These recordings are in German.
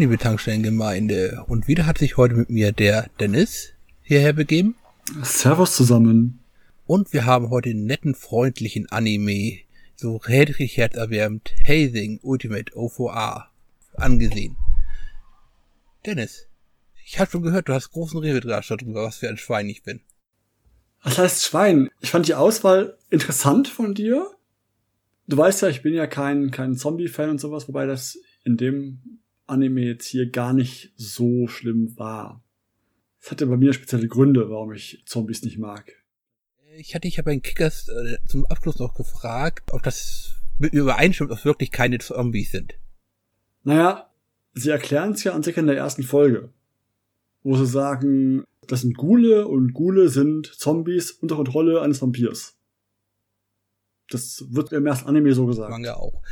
Liebe Tankstellengemeinde. Und wieder hat sich heute mit mir der Dennis hierher begeben. Servus zusammen. Und wir haben heute einen netten, freundlichen Anime, so redlich herzerwärmend, Hazing Ultimate OVA angesehen. Dennis, ich habe schon gehört, du hast großen Revedrasch darüber, was für ein Schwein ich bin. Was heißt Schwein? Ich fand die Auswahl interessant von dir. Du weißt ja, ich bin ja kein, kein Zombie-Fan und sowas, wobei das in dem Anime jetzt hier gar nicht so schlimm war. Es hatte bei mir spezielle Gründe, warum ich Zombies nicht mag. Ich hatte ich habe einen Kickers äh, zum Abschluss noch gefragt, ob das mit mir übereinstimmt, ob es wirklich keine Zombies sind. Naja, sie erklären es ja an sich in der ersten Folge, wo sie sagen, das sind Ghule und Ghule sind Zombies unter Kontrolle eines Vampirs. Das wird im ersten Anime so gesagt. Manga auch.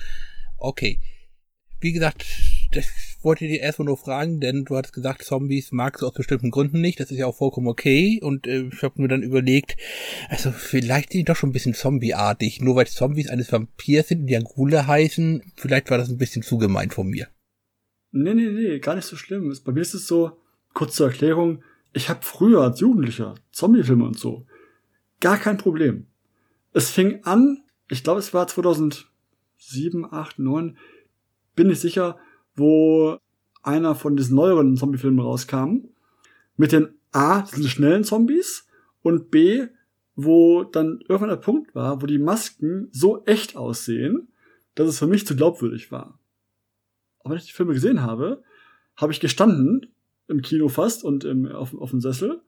Okay. Wie gesagt, das wollte dir erstmal nur fragen, denn du hattest gesagt, Zombies magst du aus bestimmten Gründen nicht. Das ist ja auch vollkommen okay. Und äh, ich habe mir dann überlegt, also vielleicht sind die doch schon ein bisschen zombieartig. Nur weil Zombies eines Vampirs sind, die Angule heißen, vielleicht war das ein bisschen zu gemein von mir. Nee, nee, nee, gar nicht so schlimm. Bei mir ist es so, kurz zur Erklärung, ich habe früher als Jugendlicher Zombiefilme und so. Gar kein Problem. Es fing an, ich glaube, es war 2007, 8, 9, bin ich sicher, wo einer von diesen neueren Zombie-Filmen rauskam, mit den A, diesen schnellen Zombies und B, wo dann irgendwann der Punkt war, wo die Masken so echt aussehen, dass es für mich zu glaubwürdig war. Aber wenn ich die Filme gesehen habe, habe ich gestanden, im Kino fast und im, auf, auf dem Sessel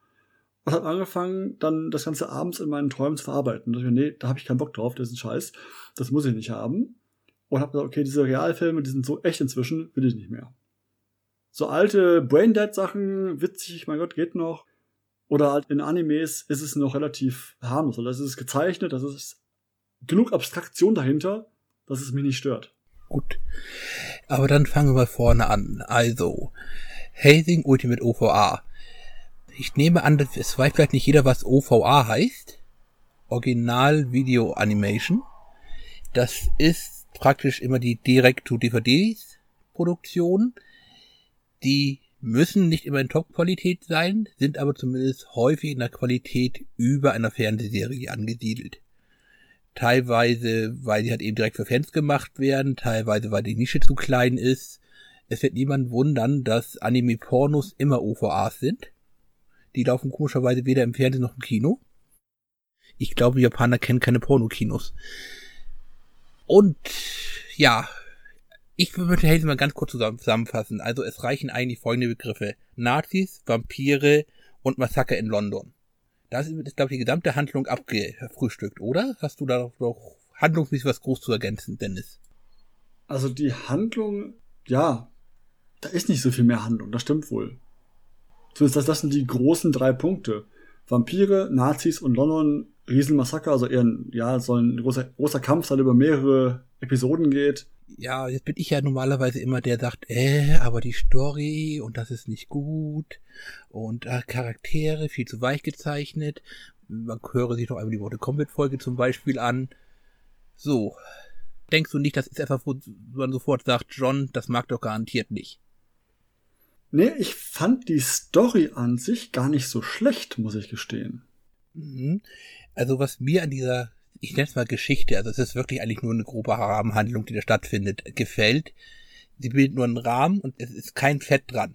und habe angefangen, dann das Ganze abends in meinen Träumen zu verarbeiten. Da ich, nee, da habe ich keinen Bock drauf, das ist ein Scheiß, das muss ich nicht haben und habe gesagt, okay, diese Realfilme, die sind so echt inzwischen, will ich nicht mehr. So alte Braindead-Sachen, witzig, mein Gott, geht noch. Oder halt in Animes ist es noch relativ harmlos. Also das ist gezeichnet, das ist genug Abstraktion dahinter, dass es mich nicht stört. Gut. Aber dann fangen wir mal vorne an. Also, Hazing Ultimate OVA. Ich nehme an, es weiß vielleicht nicht jeder, was OVA heißt. Original Video Animation. Das ist praktisch immer die Direct-to-DVD-Produktion. Die müssen nicht immer in Top-Qualität sein, sind aber zumindest häufig in der Qualität über einer Fernsehserie angesiedelt. Teilweise, weil sie halt eben direkt für Fans gemacht werden, teilweise, weil die Nische zu klein ist. Es wird niemand wundern, dass Anime-Pornos immer OVAs sind. Die laufen komischerweise weder im Fernsehen noch im Kino. Ich glaube, Japaner kennen keine Pornokinos. Und ja, ich würde Hazel mal ganz kurz zusammenfassen. Also es reichen eigentlich folgende Begriffe. Nazis, Vampire und Massaker in London. Das ist, glaube ich, die gesamte Handlung abgefrühstückt, oder? Hast du da noch handlungsmäßig was groß zu ergänzen, Dennis? Also die Handlung, ja, da ist nicht so viel mehr Handlung, das stimmt wohl. Zumindest das, das sind die großen drei Punkte. Vampire, Nazis und London Riesenmassaker, also eher ein, ja, soll ein großer, großer Kampf sein, über mehrere Episoden geht. Ja, jetzt bin ich ja normalerweise immer der, der sagt, äh, aber die Story und das ist nicht gut und äh, Charaktere viel zu weich gezeichnet. Man höre sich doch einmal die Worte Combat-Folge zum Beispiel an. So. Denkst du nicht, das ist etwas, wo man sofort sagt, John, das mag doch garantiert nicht? Nee, ich fand die Story an sich gar nicht so schlecht, muss ich gestehen. Also was mir an dieser, ich nenne es mal Geschichte, also es ist wirklich eigentlich nur eine grobe Rahmenhandlung, die da stattfindet, gefällt. Sie bildet nur einen Rahmen und es ist kein Fett dran.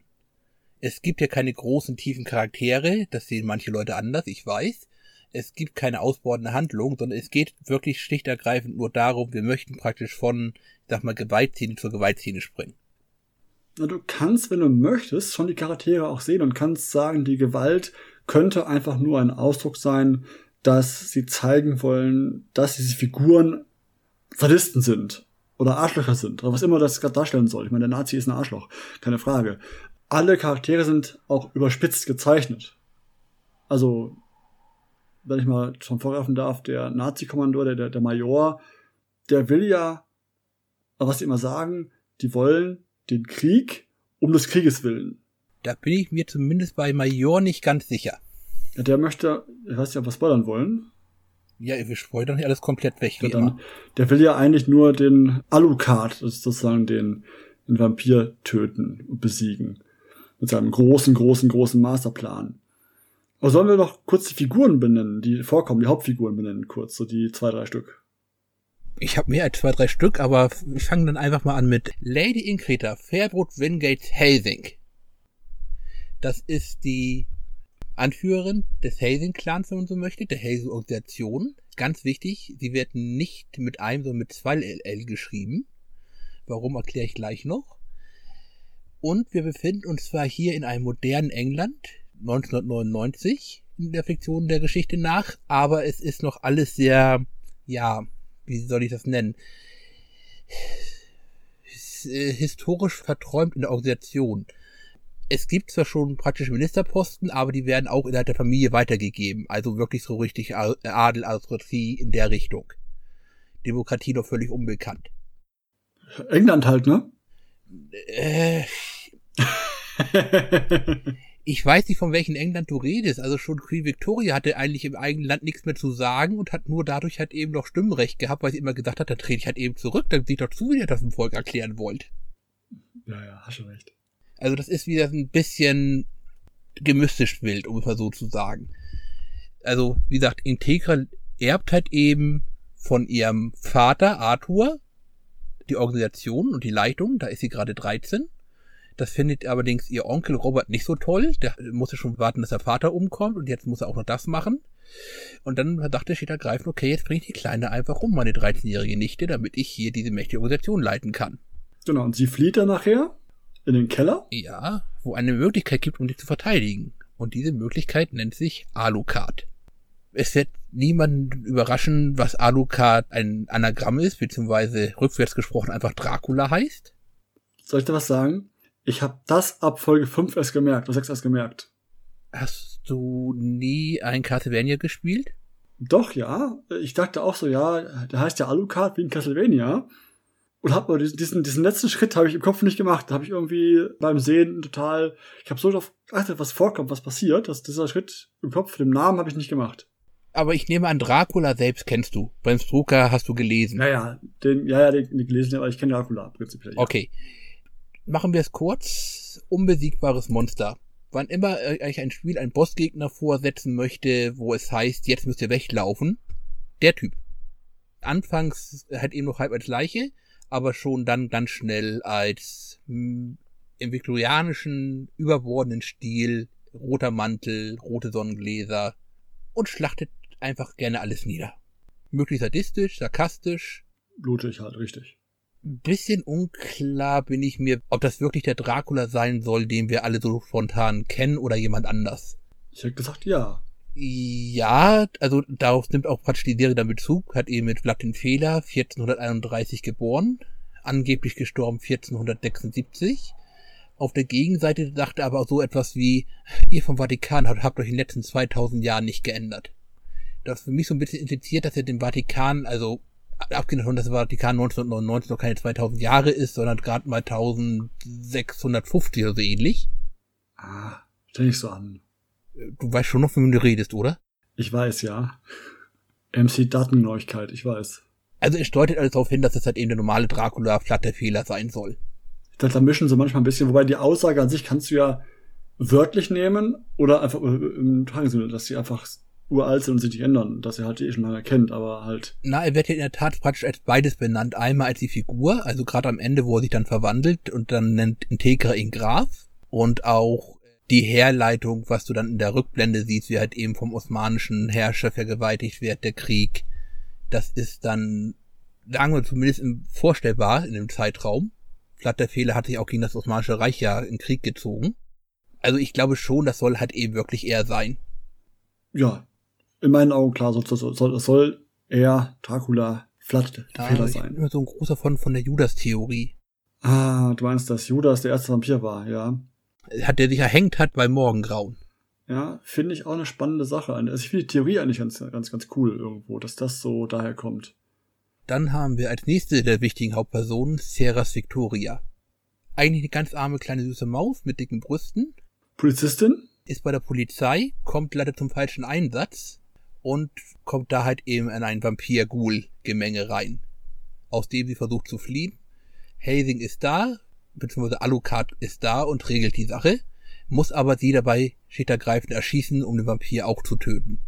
Es gibt ja keine großen, tiefen Charaktere, das sehen manche Leute anders, ich weiß. Es gibt keine ausbordende Handlung, sondern es geht wirklich schlicht ergreifend nur darum, wir möchten praktisch von, ich sag mal, Gewaltszene zur Gewaltszene springen. Na, du kannst, wenn du möchtest, schon die Charaktere auch sehen und kannst sagen, die Gewalt könnte einfach nur ein Ausdruck sein, dass sie zeigen wollen, dass diese Figuren Sadisten sind oder Arschlöcher sind oder was immer das gerade darstellen soll. Ich meine, der Nazi ist ein Arschloch, keine Frage. Alle Charaktere sind auch überspitzt gezeichnet. Also, wenn ich mal schon vorgreifen darf, der Nazi-Kommandeur, der, der Major, der will ja, was sie immer sagen, die wollen den Krieg um des Krieges willen. Da bin ich mir zumindest bei Major nicht ganz sicher. Ja, der möchte, ich weiß nicht, ob wir spoilern wollen. Ja, wir spoilern hier alles komplett weg, ja, dann, Der will ja eigentlich nur den Alucard, das ist sozusagen den, einen Vampir töten und besiegen. Mit seinem großen, großen, großen Masterplan. Aber sollen wir noch kurz die Figuren benennen, die vorkommen, die Hauptfiguren benennen, kurz, so die zwei, drei Stück. Ich habe mehr als zwei, drei Stück, aber ich fange dann einfach mal an mit Lady Inkreta, Fairbrot Wingates Hazing. Das ist die Anführerin des Hazing-Clans, wenn man so möchte, der Hazing-Organisation. Ganz wichtig, sie wird nicht mit einem, sondern mit zwei LL geschrieben. Warum erkläre ich gleich noch. Und wir befinden uns zwar hier in einem modernen England, 1999, in der Fiktion der Geschichte nach, aber es ist noch alles sehr, ja, wie soll ich das nennen? Äh, historisch verträumt in der Organisation. Es gibt zwar schon praktisch Ministerposten, aber die werden auch innerhalb der Familie weitergegeben. Also wirklich so richtig Adel, Aristokratie in der Richtung. Demokratie noch völlig unbekannt. England halt, ne? Äh, ich weiß nicht, von welchem England du redest. Also schon Queen Victoria hatte eigentlich im eigenen Land nichts mehr zu sagen und hat nur dadurch halt eben noch Stimmrecht gehabt, weil sie immer gesagt hat, dann trete ich halt eben zurück, dann sieht doch zu, wie ihr das dem Volk erklären wollt. Ja, ja, hast du recht. Also das ist wieder ein bisschen gemystisch wild, um es mal so zu sagen. Also, wie gesagt, Integra erbt halt eben von ihrem Vater Arthur die Organisation und die Leitung, da ist sie gerade 13 das findet allerdings ihr Onkel Robert nicht so toll. Der musste schon warten, dass der Vater umkommt und jetzt muss er auch noch das machen. Und dann dachte Schitter greifen, okay, jetzt bringe ich die Kleine einfach um, meine 13-jährige Nichte, damit ich hier diese mächtige Organisation leiten kann. Genau, und sie flieht dann nachher in den Keller? Ja, wo eine Möglichkeit gibt, um dich zu verteidigen. Und diese Möglichkeit nennt sich Alucard. Es wird niemanden überraschen, was Alucard ein Anagramm ist, beziehungsweise rückwärts gesprochen einfach Dracula heißt. Soll ich da was sagen? Ich habe das ab Folge 5 erst gemerkt, oder 6 erst gemerkt. Hast du nie ein Castlevania gespielt? Doch, ja. Ich dachte auch so, ja, der heißt ja Alucard wie in Castlevania. Und hab aber diesen, diesen letzten Schritt habe ich im Kopf nicht gemacht. Da habe ich irgendwie beim Sehen total, ich habe so darauf geachtet, was vorkommt, was passiert, dass dieser Schritt im Kopf, dem Namen habe ich nicht gemacht. Aber ich nehme an, Dracula selbst kennst du. Beim Strucker hast du gelesen. Naja, den, ja, ja, den, den gelesen, aber ich kenne Dracula prinzipiell. Ja. Okay machen wir es kurz. Unbesiegbares Monster. Wann immer euch ein Spiel einen Bossgegner vorsetzen möchte, wo es heißt, jetzt müsst ihr weglaufen, der Typ. Anfangs halt eben noch halb als Leiche, aber schon dann ganz schnell als mh, hm, im viktorianischen, überbordenden Stil, roter Mantel, rote Sonnengläser und schlachtet einfach gerne alles nieder. Möglichst sadistisch, sarkastisch. Blutig halt, richtig bisschen unklar bin ich mir, ob das wirklich der Dracula sein soll, den wir alle so spontan kennen oder jemand anders. Ich hätte gesagt, ja. Ja, also darauf nimmt auch praktisch die Serie dann Bezug, hat eben mit Vlad den Fehler 1431 geboren, angeblich gestorben 1476. Auf der Gegenseite dachte aber so etwas wie, ihr vom Vatikan habt euch in den letzten 2000 Jahren nicht geändert. Das für mich so ein bisschen impliziert, dass er den Vatikan, also abgesehen davon, dass der Vatikan 1999 noch keine 2000 Jahre ist, sondern gerade mal 1650 oder so ähnlich. Ah, stell ich so an. Du weißt schon noch, von wem du redest, oder? Ich weiß, ja. MC Datenneuigkeit, ich weiß. Also es deutet alles darauf hin, dass es halt eben der normale Dracula-Flatterfehler sein soll. Dachte, da mischen sie manchmal ein bisschen, wobei die Aussage an sich kannst du ja wörtlich nehmen oder einfach im Tagessinne, dass sie einfach uralt sind und sich nicht ändern, dass er halt die eh schon lange kennt, aber halt. Na, er wird ja in der Tat praktisch als beides benannt. Einmal als die Figur, also gerade am Ende, wo er sich dann verwandelt und dann nennt Integra ihn Graf und auch die Herleitung, was du dann in der Rückblende siehst, wie halt eben vom osmanischen Herrscher vergewaltigt wird, der Krieg. Das ist dann, sagen wir zumindest vorstellbar in dem Zeitraum. Flatterfehler hat sich auch gegen das Osmanische Reich ja in Krieg gezogen. Also ich glaube schon, das soll halt eben wirklich er sein. Ja, in meinen Augen klar, soll, soll, soll, soll eher Dracula Flat der Fehler sein. Ich bin immer so ein großer von, von der Judas-Theorie. Ah, du meinst, dass Judas der erste Vampir war, ja. Hat der sich erhängt hat beim Morgengrauen. Ja, finde ich auch eine spannende Sache. Also ich finde die Theorie eigentlich ganz, ganz, ganz cool irgendwo, dass das so daher kommt. Dann haben wir als nächste der wichtigen Hauptpersonen Ceras Victoria. Eigentlich eine ganz arme kleine süße Maus mit dicken Brüsten. Polizistin? Ist bei der Polizei, kommt leider zum falschen Einsatz und kommt da halt eben in ein Vampir-Ghoul-Gemenge rein, aus dem sie versucht zu fliehen. Hazing ist da, beziehungsweise Alucard ist da und regelt die Sache, muss aber sie dabei schickergreifend erschießen, um den Vampir auch zu töten.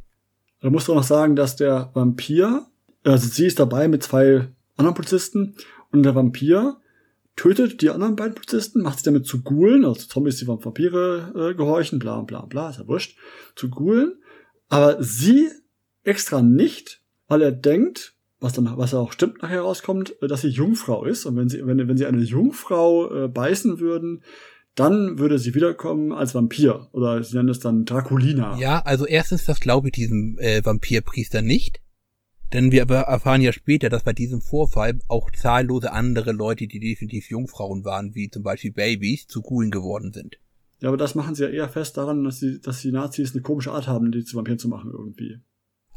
Da musst du auch noch sagen, dass der Vampir, also sie ist dabei mit zwei anderen Polizisten und der Vampir tötet die anderen beiden Polizisten, macht sie damit zu Ghoulen, also Zombies, die Vampire äh, gehorchen, bla bla bla, ist ja wurscht, zu Ghoulen. Aber sie extra nicht, weil er denkt, was dann, was auch stimmt nachher rauskommt, äh, dass sie Jungfrau ist. Und wenn sie, wenn, wenn sie eine Jungfrau äh, beißen würden, dann würde sie wiederkommen als Vampir. Oder sie nennen es dann Draculina. Ja, also erstens, das glaube ich diesem äh, Vampirpriester nicht. Denn wir erfahren ja später, dass bei diesem Vorfall auch zahllose andere Leute, die definitiv Jungfrauen waren, wie zum Beispiel Babys, zu Ghoulen geworden sind. Ja, aber das machen sie ja eher fest daran, dass die, dass die Nazis eine komische Art haben, die zu Vampiren zu machen irgendwie.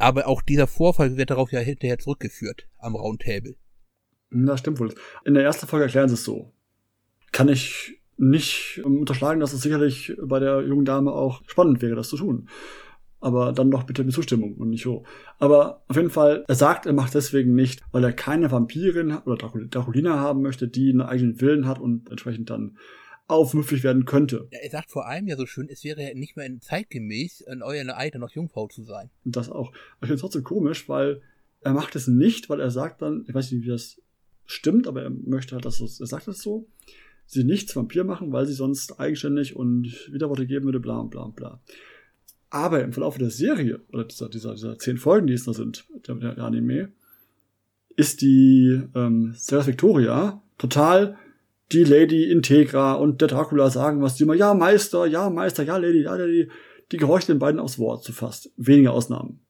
Aber auch dieser Vorfall wird darauf ja hinterher zurückgeführt, am Roundtable. Na, stimmt wohl. In der ersten Folge erklären sie es so. Kann ich nicht unterschlagen, dass es sicherlich bei der jungen Dame auch spannend wäre, das zu tun. Aber dann doch bitte mit Zustimmung und nicht so. Aber auf jeden Fall, er sagt, er macht deswegen nicht, weil er keine Vampirin oder Draculina haben möchte, die einen eigenen Willen hat und entsprechend dann aufmüpfig werden könnte. Ja, er sagt vor allem ja so schön, es wäre ja nicht mehr zeitgemäß, in eurer Alter noch Jungfrau zu sein. Und das auch. Ich finde es trotzdem komisch, weil er macht es nicht, weil er sagt dann, ich weiß nicht, wie das stimmt, aber er möchte halt, dass es, er sagt es so, sie nicht zu Vampir machen, weil sie sonst eigenständig und Widerworte geben würde, bla und bla und bla. Aber im Verlauf der Serie, oder dieser, dieser, dieser zehn Folgen, die es da sind, der, der Anime, ist die ähm, Sarah Victoria total die Lady Integra und der Dracula sagen, was die immer, ja, Meister, ja, Meister, ja, Lady, ja, Lady. Die gehorcht den beiden aufs Wort zu fast. Wenige Ausnahmen.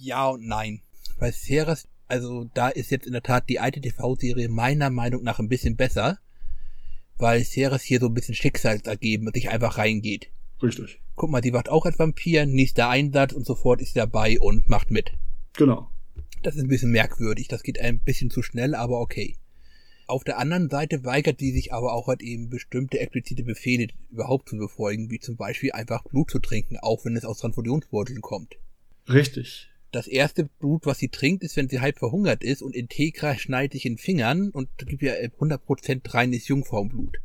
Ja und nein. Bei Ceres, also da ist jetzt in der Tat die alte TV-Serie meiner Meinung nach ein bisschen besser weil Ceres hier so ein bisschen schicksalsergeben und sich einfach reingeht. Richtig. Guck mal, die wacht auch als Vampir, nächster Einsatz und sofort ist sie dabei und macht mit. Genau. Das ist ein bisschen merkwürdig, das geht ein bisschen zu schnell, aber okay. Auf der anderen Seite weigert sie sich aber auch halt eben bestimmte explizite Befehle überhaupt zu befolgen, wie zum Beispiel einfach Blut zu trinken, auch wenn es aus Transfusionsbeuteln kommt. Richtig das erste Blut, was sie trinkt, ist, wenn sie halb verhungert ist und Integra schneidet sich in Fingern und gibt ja 100% reines Jungfrauenblut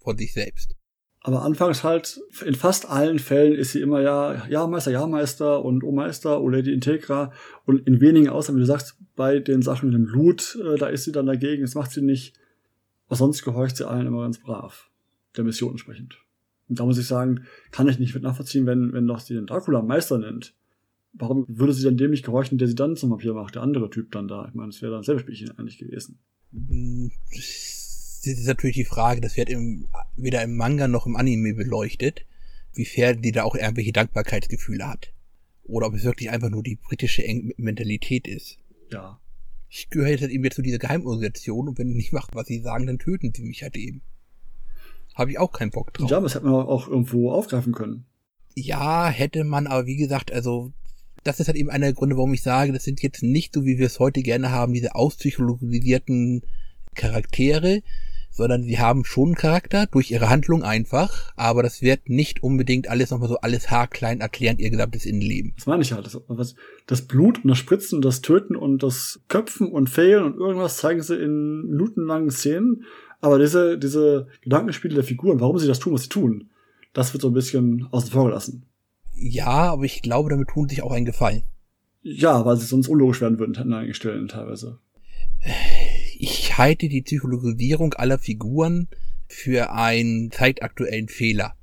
von sich selbst. Aber anfangs halt, in fast allen Fällen ist sie immer ja, ja Meister, ja Meister und O Meister, O Lady Integra und in wenigen Ausnahmen, wie du sagst, bei den Sachen mit dem Blut, äh, da ist sie dann dagegen, das macht sie nicht. Aber sonst gehorcht sie allen immer ganz brav, der Mission entsprechend. Und da muss ich sagen, kann ich nicht mit nachvollziehen, wenn, wenn doch sie den Dracula Meister nennt warum würde sie dann dem nicht gehorchen, der sie dann zum Vampir macht, der andere Typ dann da? Ich meine, das wäre dann selber Spielchen eigentlich gewesen. Ist natürlich die Frage, das wird im, weder im Manga noch im Anime beleuchtet, wie fair die da auch irgendwelche Dankbarkeitsgefühle hat. Oder ob es wirklich einfach nur die britische Mentalität ist. Ja. Ich gehöre jetzt eben jetzt zu dieser Geheimorganisation und wenn ich nicht mache, was sie sagen, dann töten sie mich halt eben. Habe ich auch keinen Bock drauf. Ja, das hätte man auch irgendwo aufgreifen können. Ja, hätte man, aber wie gesagt, also das ist halt eben einer der Gründe, warum ich sage, das sind jetzt nicht so, wie wir es heute gerne haben, diese auspsychologisierten Charaktere, sondern sie haben schon einen Charakter durch ihre Handlung einfach, aber das wird nicht unbedingt alles nochmal so alles haarklein erklärend ihr gesamtes Innenleben. Das meine ich halt. Das, das Blut und das Spritzen und das Töten und das Köpfen und Fehlen und irgendwas zeigen sie in minutenlangen Szenen, aber diese, diese Gedankenspiele der Figuren, warum sie das tun, was sie tun, das wird so ein bisschen außen vor gelassen. Ja, aber ich glaube, damit tun sich auch einen Gefallen. Ja, weil sie sonst unlogisch werden würden an einigen Stellen teilweise. Ich halte die Psychologisierung aller Figuren für einen zeitaktuellen Fehler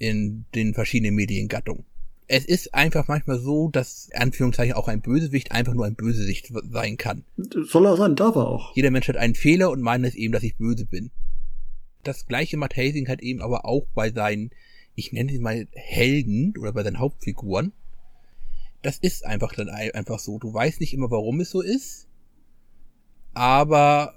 in den verschiedenen Mediengattungen. Es ist einfach manchmal so, dass Anführungszeichen auch ein Bösewicht einfach nur ein Bösewicht sein kann. Soll er sein, darf er auch. Jeder Mensch hat einen Fehler und meint es eben, dass ich böse bin. Das gleiche macht Hazing halt eben aber auch bei seinen ich nenne sie mal Helden oder bei seinen Hauptfiguren. Das ist einfach dann einfach so. Du weißt nicht immer, warum es so ist, aber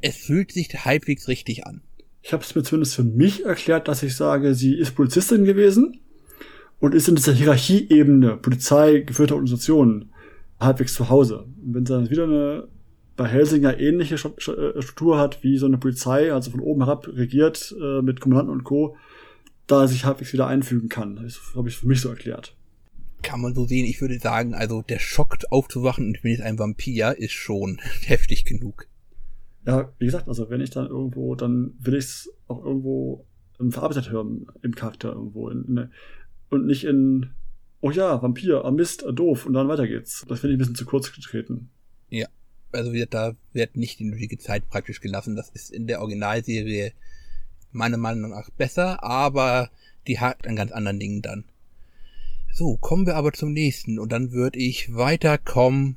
es fühlt sich halbwegs richtig an. Ich habe es mir zumindest für mich erklärt, dass ich sage, sie ist Polizistin gewesen und ist in dieser Hierarchieebene Polizei geführter Organisationen halbwegs zu Hause. Und wenn sie dann wieder eine bei Helsinger ähnliche äh, Struktur hat wie so eine Polizei, also von oben herab regiert äh, mit Kommandanten und Co., da sich halbwegs wieder einfügen kann. Habe ich für mich so erklärt. Kann man so sehen. Ich würde sagen, also der Schock aufzuwachen und ich bin jetzt ein Vampir ist schon heftig genug. Ja, wie gesagt, also wenn ich dann irgendwo, dann will ich es auch irgendwo verarbeitet hören im Charakter irgendwo. In, in, und nicht in, oh ja, Vampir, ah Mist, ah doof, und dann weiter geht's. Das finde ich ein bisschen zu kurz getreten. Ja, also wird, da wird nicht die nötige Zeit praktisch gelassen. Das ist in der Originalserie meiner Meinung nach besser, aber die hakt an ganz anderen Dingen dann. So, kommen wir aber zum nächsten und dann würde ich weiterkommen.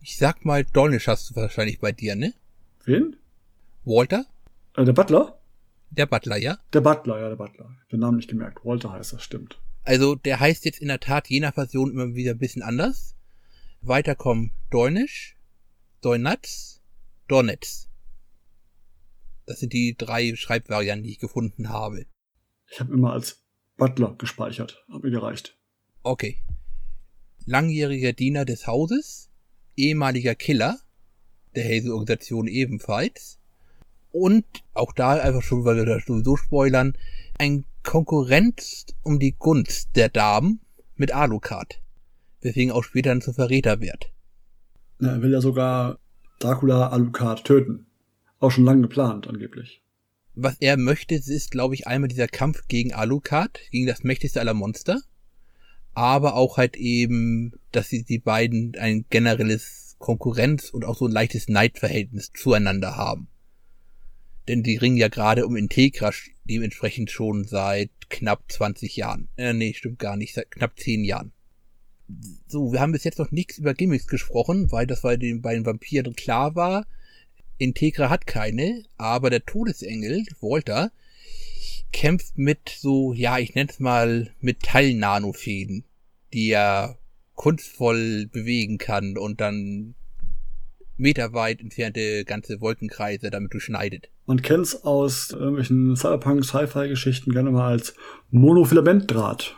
Ich sag mal, Dolnisch hast du wahrscheinlich bei dir, ne? Wen? Walter? Äh, der Butler? Der Butler, ja? Der Butler, ja, der Butler. Den Namen nicht gemerkt. Walter heißt das, stimmt. Also, der heißt jetzt in der Tat je nach Version immer wieder ein bisschen anders. Weiterkommen Dolnisch, Doinatz, Donetz. Das sind die drei Schreibvarianten, die ich gefunden habe. Ich habe immer als Butler gespeichert. Hab mir gereicht. Okay. Langjähriger Diener des Hauses, ehemaliger Killer, der Hazel-Organisation ebenfalls. Und auch da einfach schon, weil wir da sowieso spoilern, ein Konkurrenz um die Gunst der Damen mit Alucard. Weswegen auch später dann zum Verräter wird. Ja, er will ja sogar Dracula Alucard töten. Auch schon lange geplant, angeblich. Was er möchte, ist, glaube ich, einmal dieser Kampf gegen Alucard, gegen das mächtigste aller Monster. Aber auch halt eben, dass sie die beiden ein generelles Konkurrenz und auch so ein leichtes Neidverhältnis zueinander haben. Denn die ringen ja gerade um Integra dementsprechend schon seit knapp 20 Jahren. Äh, nee, stimmt gar nicht, seit knapp 10 Jahren. So, wir haben bis jetzt noch nichts über Gimmicks gesprochen, weil das bei den beiden Vampiren klar war. Integra hat keine, aber der Todesengel, Walter, kämpft mit so, ja, ich nenne es mal Metall-Nanofäden, die er kunstvoll bewegen kann und dann meterweit entfernte ganze Wolkenkreise damit durchschneidet. Man kennt's aus irgendwelchen Cyberpunk-Sci-Fi-Geschichten gerne mal als Monofilamentdraht.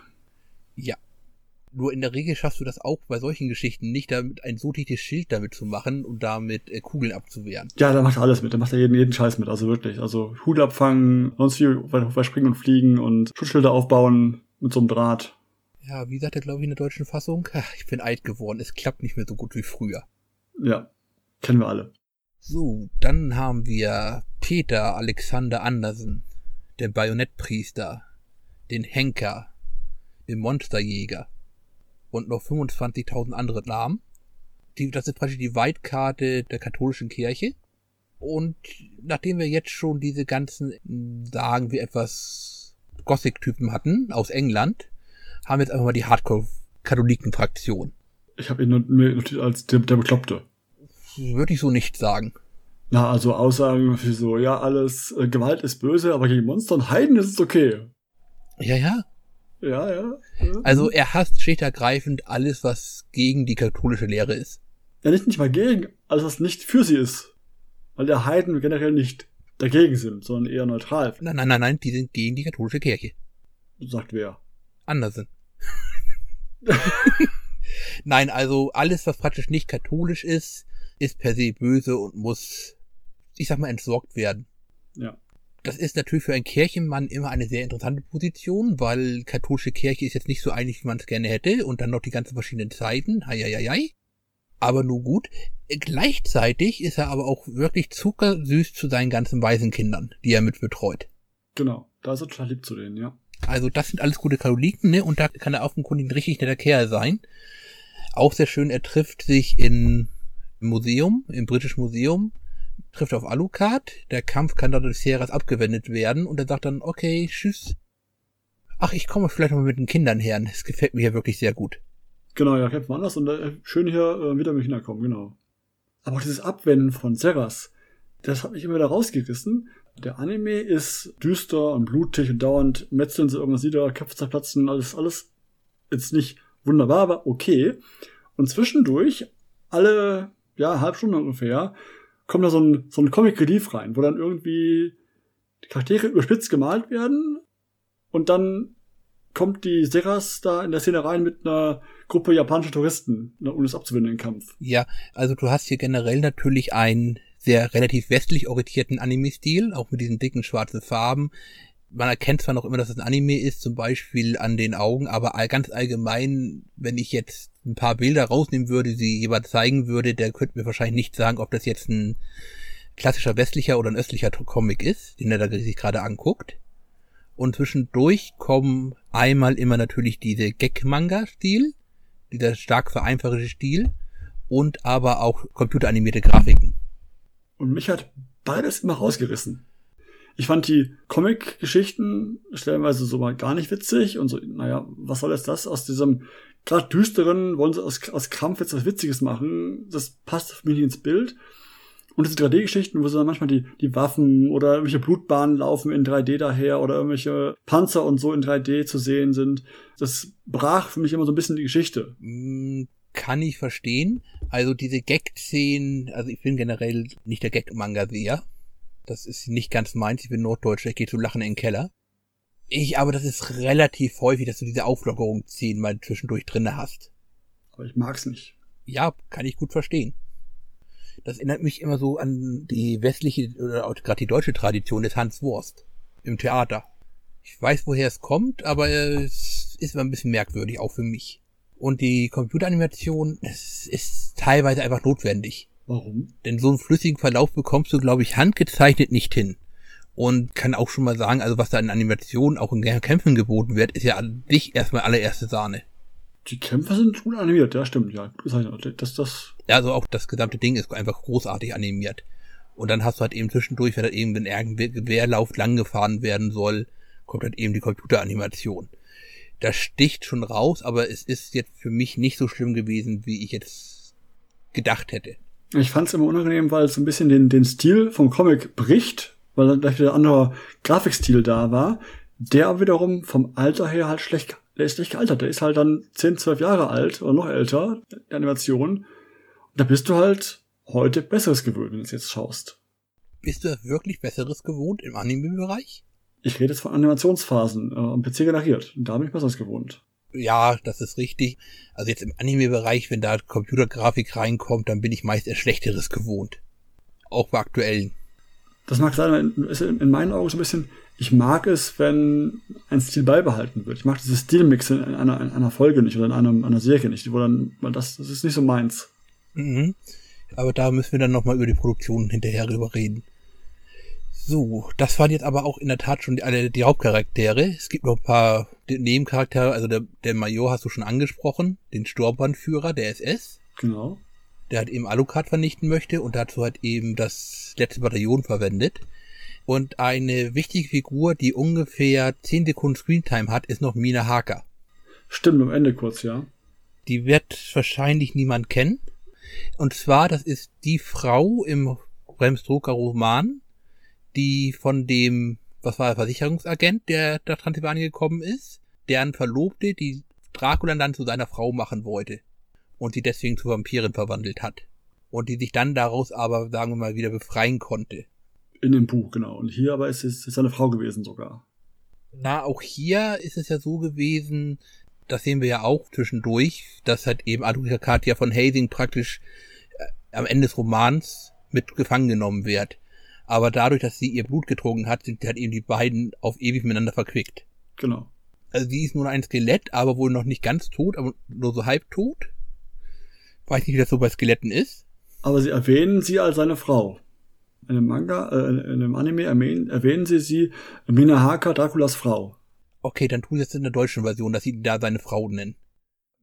Nur in der Regel schaffst du das auch bei solchen Geschichten nicht, damit ein so dichtes Schild damit zu machen und damit äh, Kugeln abzuwehren. Ja, da macht er alles mit. Da macht er jeden, jeden Scheiß mit. Also wirklich. Also Hut abfangen, sonst bei Springen und Fliegen und Schutzschilder aufbauen mit so einem Draht. Ja, wie sagt er, glaube ich, in der deutschen Fassung? Ach, ich bin alt geworden. Es klappt nicht mehr so gut wie früher. Ja, kennen wir alle. So, dann haben wir Peter Alexander Andersen, den Bajonettpriester, den Henker, den Monsterjäger, und noch 25.000 andere Namen. Die, das ist praktisch die Weitkarte der katholischen Kirche. Und nachdem wir jetzt schon diese ganzen, sagen wir etwas Gothic-Typen hatten aus England, haben wir jetzt einfach mal die Hardcore-Katholiken-Fraktion. Ich habe ihn notiert als der, der Bekloppte. Würde ich so nicht sagen. Na, also Aussagen wie so, ja, alles, äh, Gewalt ist böse, aber gegen Monster und Heiden ist es okay. Ja, ja. Ja, ja. Also er hasst schlicht ergreifend alles, was gegen die katholische Lehre ist. Ja, nicht, nicht mal gegen, alles was nicht für sie ist. Weil der Heiden generell nicht dagegen sind, sondern eher neutral. Nein, nein, nein, nein, die sind gegen die katholische Kirche. Sagt wer? Andersen. nein, also alles, was praktisch nicht katholisch ist, ist per se böse und muss, ich sag mal, entsorgt werden. Ja. Das ist natürlich für einen Kirchenmann immer eine sehr interessante Position, weil katholische Kirche ist jetzt nicht so einig, wie man es gerne hätte und dann noch die ganzen verschiedenen Zeiten. Heieiei. Aber nur gut. Gleichzeitig ist er aber auch wirklich zuckersüß zu seinen ganzen Waisenkindern, die er mit betreut. Genau, da ist er total lieb zu denen, ja. Also das sind alles gute Katholiken, ne? Und da kann er offenkundig ein richtig netter Kerl sein. Auch sehr schön, er trifft sich in, im Museum, im Britischen Museum, trifft auf Alucard, der Kampf kann dadurch Sierras abgewendet werden und er sagt dann, okay, tschüss. Ach, ich komme vielleicht mal mit den Kindern her. Es gefällt mir hier wirklich sehr gut. Genau, ja, kämpfen anders und äh, schön hier äh, wieder mit hinkommen, genau. Aber dieses Abwenden von Serras, das hat mich immer wieder rausgerissen. Der Anime ist düster und blutig und dauernd metzeln sie irgendwas nieder, Köpfe zerplatzen, alles, alles jetzt nicht wunderbar, aber okay. Und zwischendurch, alle, ja, halb Stunde ungefähr, kommt da so ein, so ein Comic Relief rein, wo dann irgendwie die Charaktere überspitzt gemalt werden und dann kommt die Seras da in der Szene rein mit einer Gruppe japanischer Touristen, ne, um es abzuwenden, den Kampf. Ja, also du hast hier generell natürlich einen sehr relativ westlich orientierten Anime-Stil, auch mit diesen dicken schwarzen Farben. Man erkennt zwar noch immer, dass es ein Anime ist, zum Beispiel an den Augen, aber ganz allgemein, wenn ich jetzt ein paar Bilder rausnehmen würde, sie jemand zeigen würde, der könnte mir wahrscheinlich nicht sagen, ob das jetzt ein klassischer westlicher oder ein östlicher Comic ist, den er da sich gerade anguckt. Und zwischendurch kommen einmal immer natürlich diese Gag-Manga-Stil, dieser stark vereinfachte Stil und aber auch computeranimierte Grafiken. Und mich hat beides immer rausgerissen. Ich fand die Comic-Geschichten stellenweise so mal gar nicht witzig und so, naja, was soll jetzt das aus diesem gerade düsteren, wollen sie aus, aus Krampf jetzt was Witziges machen? Das passt für mich ins Bild. Und diese 3D-Geschichten, wo so dann manchmal die, die Waffen oder irgendwelche Blutbahnen laufen in 3D daher oder irgendwelche Panzer und so in 3D zu sehen sind, das brach für mich immer so ein bisschen die Geschichte. Mm, kann ich verstehen. Also diese Gag-Szenen, also ich bin generell nicht der Gag-Manga-Seher. Das ist nicht ganz meins. Ich bin Norddeutscher, ich gehe zu Lachen in den Keller. Ich, aber das ist relativ häufig, dass du diese Auflockerungsszenen mal zwischendurch drinne hast. Aber ich mag's nicht. Ja, kann ich gut verstehen. Das erinnert mich immer so an die westliche oder auch gerade die deutsche Tradition des Hans Wurst im Theater. Ich weiß, woher es kommt, aber es ist immer ein bisschen merkwürdig, auch für mich. Und die Computeranimation, es ist teilweise einfach notwendig. Warum? Denn so einen flüssigen Verlauf bekommst du, glaube ich, handgezeichnet nicht hin. Und kann auch schon mal sagen, also was da in Animationen auch in Kämpfen geboten wird, ist ja an sich erstmal allererste Sahne. Die Kämpfe sind gut animiert, ja, stimmt, ja. Das, das. Ja, also auch das gesamte Ding ist einfach großartig animiert. Und dann hast du halt eben zwischendurch, wenn da eben, wenn irgendein Gewehrlauf lang gefahren werden soll, kommt halt eben die Computeranimation. Das sticht schon raus, aber es ist jetzt für mich nicht so schlimm gewesen, wie ich jetzt gedacht hätte. Ich fand es immer unangenehm, weil es so ein bisschen den, den Stil vom Comic bricht, weil dann gleich wieder ein anderer Grafikstil da war, der wiederum vom Alter her halt schlecht, der ist schlecht gealtert. Der ist halt dann 10, 12 Jahre alt oder noch älter, die Animation. Und da bist du halt heute Besseres gewöhnt, wenn du es jetzt schaust. Bist du wirklich Besseres gewohnt im Anime-Bereich? Ich rede jetzt von Animationsphasen, äh, am PC generiert. Und da bin ich Besseres gewohnt ja, das ist richtig. Also jetzt im Anime-Bereich, wenn da Computergrafik reinkommt, dann bin ich meist eher Schlechteres gewohnt. Auch bei aktuellen. Das mag sein, ist in meinen Augen so ein bisschen, ich mag es, wenn ein Stil beibehalten wird. Ich mag diese Stilmix in einer, in einer Folge nicht oder in einer, einer Serie nicht, wo dann, weil das, das ist nicht so meins. Mhm. Aber da müssen wir dann nochmal über die Produktion hinterher drüber reden. So, das waren jetzt aber auch in der Tat schon alle die Hauptcharaktere. Es gibt noch ein paar Nebencharaktere, also der, der Major hast du schon angesprochen, den Sturmbandführer der SS. Genau. Der halt eben Alucard vernichten möchte und dazu hat eben das letzte Bataillon verwendet. Und eine wichtige Figur, die ungefähr 10 Sekunden Screentime hat, ist noch Mina Harker. Stimmt, am Ende kurz, ja. Die wird wahrscheinlich niemand kennen. Und zwar, das ist die Frau im Bremsdrucker Roman, die von dem, was war der Versicherungsagent, der nach Transsilvanien gekommen ist, deren Verlobte, die Dracula dann zu seiner Frau machen wollte und sie deswegen zur Vampirin verwandelt hat. Und die sich dann daraus aber, sagen wir mal, wieder befreien konnte. In dem Buch, genau. Und hier aber ist es ist eine Frau gewesen sogar. Na, auch hier ist es ja so gewesen, das sehen wir ja auch zwischendurch, dass halt eben Adrika Katja von Hazing praktisch äh, am Ende des Romans mit gefangen genommen wird aber dadurch, dass sie ihr Blut getrunken hat, sind halt eben die beiden auf ewig miteinander verquickt. Genau. Also sie ist nur ein Skelett, aber wohl noch nicht ganz tot, aber nur so halb tot. Weiß nicht, wie das so bei Skeletten ist. Aber sie erwähnen sie als seine Frau. In dem Manga, äh, in dem Anime erwähnen, erwähnen sie sie Mina Haka, Draculas Frau. Okay, dann tun sie es in der deutschen Version, dass sie da seine Frau nennen.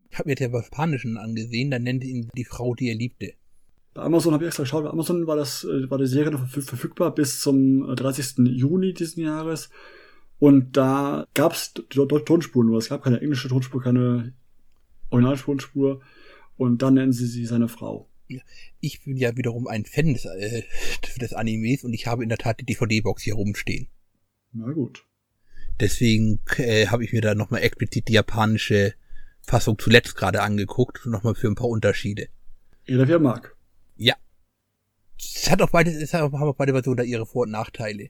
Ich habe mir jetzt ja bei Spanischen angesehen, dann nennt sie ihn die Frau, die er liebte. Bei Amazon habe ich extra geschaut, bei Amazon war das, äh, war die Serie noch verfügbar bis zum 30. Äh, Juni diesen Jahres. Und da gab es Tonspuren nur. Es gab keine englische Tonspur, keine Originaltonspur. Und dann nennen sie sie seine Frau. Ich bin ja wiederum ein Fan des, äh, des Animes und ich habe in der Tat die DVD-Box hier rumstehen. Na gut. Deswegen äh, habe ich mir da nochmal explizit die japanische Fassung zuletzt gerade angeguckt, nochmal für ein paar Unterschiede. Jeder wie er mag. Ja. Es hat auch beide, es haben auch beide Versionen da ihre Vor- und Nachteile.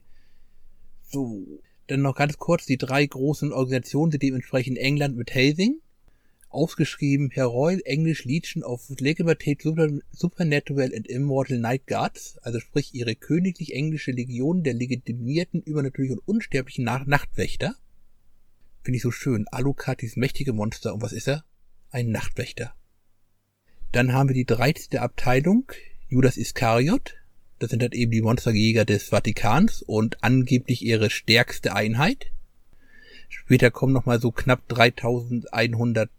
So. Dann noch ganz kurz, die drei großen Organisationen sind dementsprechend England mit Hazing, ausgeschrieben Heroil, Englisch Legion of Super, Supernatural and Immortal Night Guards, also sprich ihre königlich englische Legion der legitimierten, übernatürlichen und unsterblichen Nach Nachtwächter. Finde ich so schön. Alucard, dieses mächtige Monster. Und was ist er? Ein Nachtwächter. Dann haben wir die 13. Abteilung, Judas Iskariot, Das sind halt eben die Monsterjäger des Vatikans und angeblich ihre stärkste Einheit. Später kommen nochmal so knapp 3100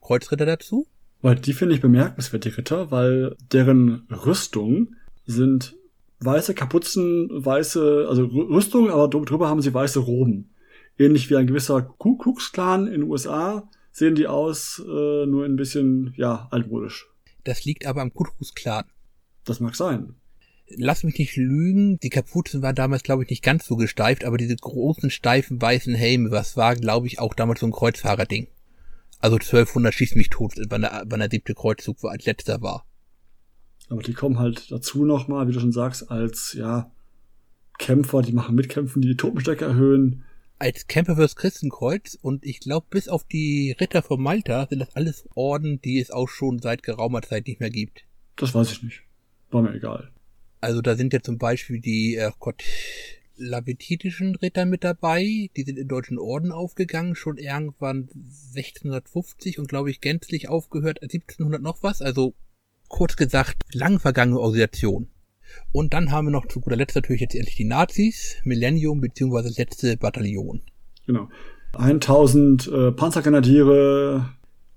Kreuzritter dazu. Weil die finde ich bemerkenswert, die Ritter, weil deren Rüstung sind weiße Kapuzen, weiße, also Rüstung, aber drüber haben sie weiße Roben. Ähnlich wie ein gewisser Ku Klux Klan in den USA sehen die aus, äh, nur ein bisschen, ja, altmodisch. Das liegt aber am Ku Klux Klan. Das mag sein. Lass mich nicht lügen, die Kapuzen waren damals, glaube ich, nicht ganz so gesteift, aber diese großen, steifen, weißen Helme, was war, glaube ich, auch damals so ein Kreuzfahrerding. Also 1200 schießt mich tot, wann der, wann der siebte Kreuzzug war, als letzter war. Aber die kommen halt dazu nochmal, wie du schon sagst, als, ja, Kämpfer, die machen Mitkämpfen, die die Totenstärke erhöhen. Als Kämpfer fürs Christenkreuz und ich glaube, bis auf die Ritter von Malta sind das alles Orden, die es auch schon seit geraumer Zeit nicht mehr gibt. Das weiß ich nicht. War mir egal. Also da sind ja zum Beispiel die, äh, Gott, lavetitischen Ritter mit dabei. Die sind in deutschen Orden aufgegangen, schon irgendwann 1650 und glaube ich gänzlich aufgehört 1700 noch was. Also kurz gesagt, lang vergangene Organisation. Und dann haben wir noch zu guter Letzt natürlich jetzt endlich die Nazis, Millennium beziehungsweise letzte Bataillon. Genau. 1000 äh, Panzergrenadiere.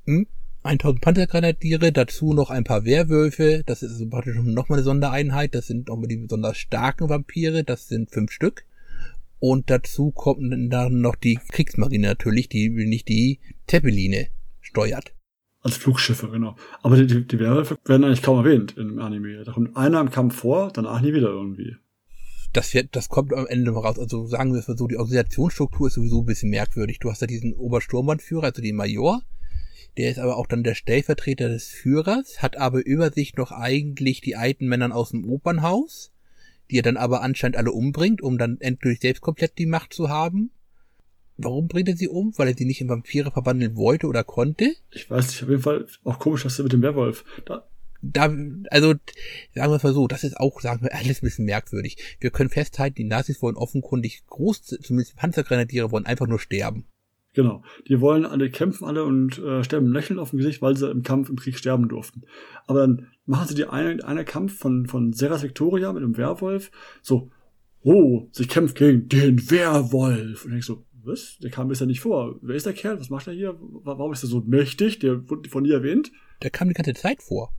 Hm? 1000 Panzergrenadiere, dazu noch ein paar Werwölfe, das ist also praktisch nochmal eine Sondereinheit, das sind nochmal die besonders starken Vampire, das sind fünf Stück. Und dazu kommt dann noch die Kriegsmarine natürlich, die nicht die Zeppeline steuert. Als Flugschiffe, genau. Aber die, die, die Werwölfe werden eigentlich kaum erwähnt im Anime. Da kommt einer im Kampf vor, danach nie wieder irgendwie. Das, wird, das kommt am Ende mal raus. Also sagen wir es mal so, die Organisationsstruktur ist sowieso ein bisschen merkwürdig. Du hast da diesen Obersturmbannführer, also den Major, der ist aber auch dann der Stellvertreter des Führers, hat aber über sich noch eigentlich die alten Männern aus dem Opernhaus, die er dann aber anscheinend alle umbringt, um dann endlich selbst komplett die Macht zu haben. Warum bringt er sie um? Weil er sie nicht in Vampire verwandeln wollte oder konnte? Ich weiß nicht, auf jeden Fall auch komisch, dass er mit dem Werwolf. Da, da, also, sagen wir mal so, das ist auch, sagen wir, alles ein bisschen merkwürdig. Wir können festhalten, die Nazis wollen offenkundig groß, zumindest die Panzergrenadiere wollen einfach nur sterben. Genau. Die wollen alle kämpfen alle und äh, sterben lächeln auf dem Gesicht, weil sie im Kampf, im Krieg sterben durften. Aber dann machen sie die eine, eine Kampf von, von Seras Victoria mit einem Werwolf. So, oh, sie kämpft gegen den Werwolf. Und ich so, was? Der kam bisher nicht vor. Wer ist der Kerl? Was macht er hier? Warum ist er so mächtig? Der wurde von nie erwähnt. Der kam die ganze Zeit vor.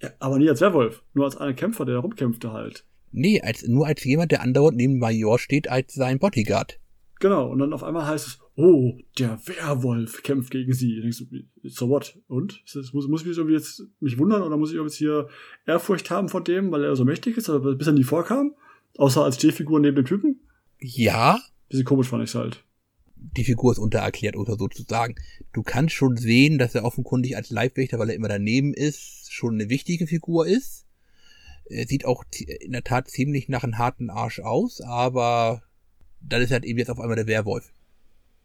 Ja, aber nie als Werwolf. Nur als einer Kämpfer, der da rumkämpfte halt. Nee, als, nur als jemand, der andauernd neben Major steht, als sein Bodyguard. Genau, und dann auf einmal heißt es, oh, der Werwolf kämpft gegen sie. denkst du, so what? Und? Das, muss, muss ich mich irgendwie jetzt mich wundern oder muss ich jetzt hier Ehrfurcht haben vor dem, weil er so mächtig ist, aber bis er nie vorkam? Außer als Stehfigur neben dem Typen? Ja. Bisschen komisch fand ich's halt. Die Figur ist untererklärt oder sozusagen. Du kannst schon sehen, dass er offenkundig als Leibwächter, weil er immer daneben ist, schon eine wichtige Figur ist. Er sieht auch in der Tat ziemlich nach einem harten Arsch aus, aber dann ist halt eben jetzt auf einmal der Werwolf.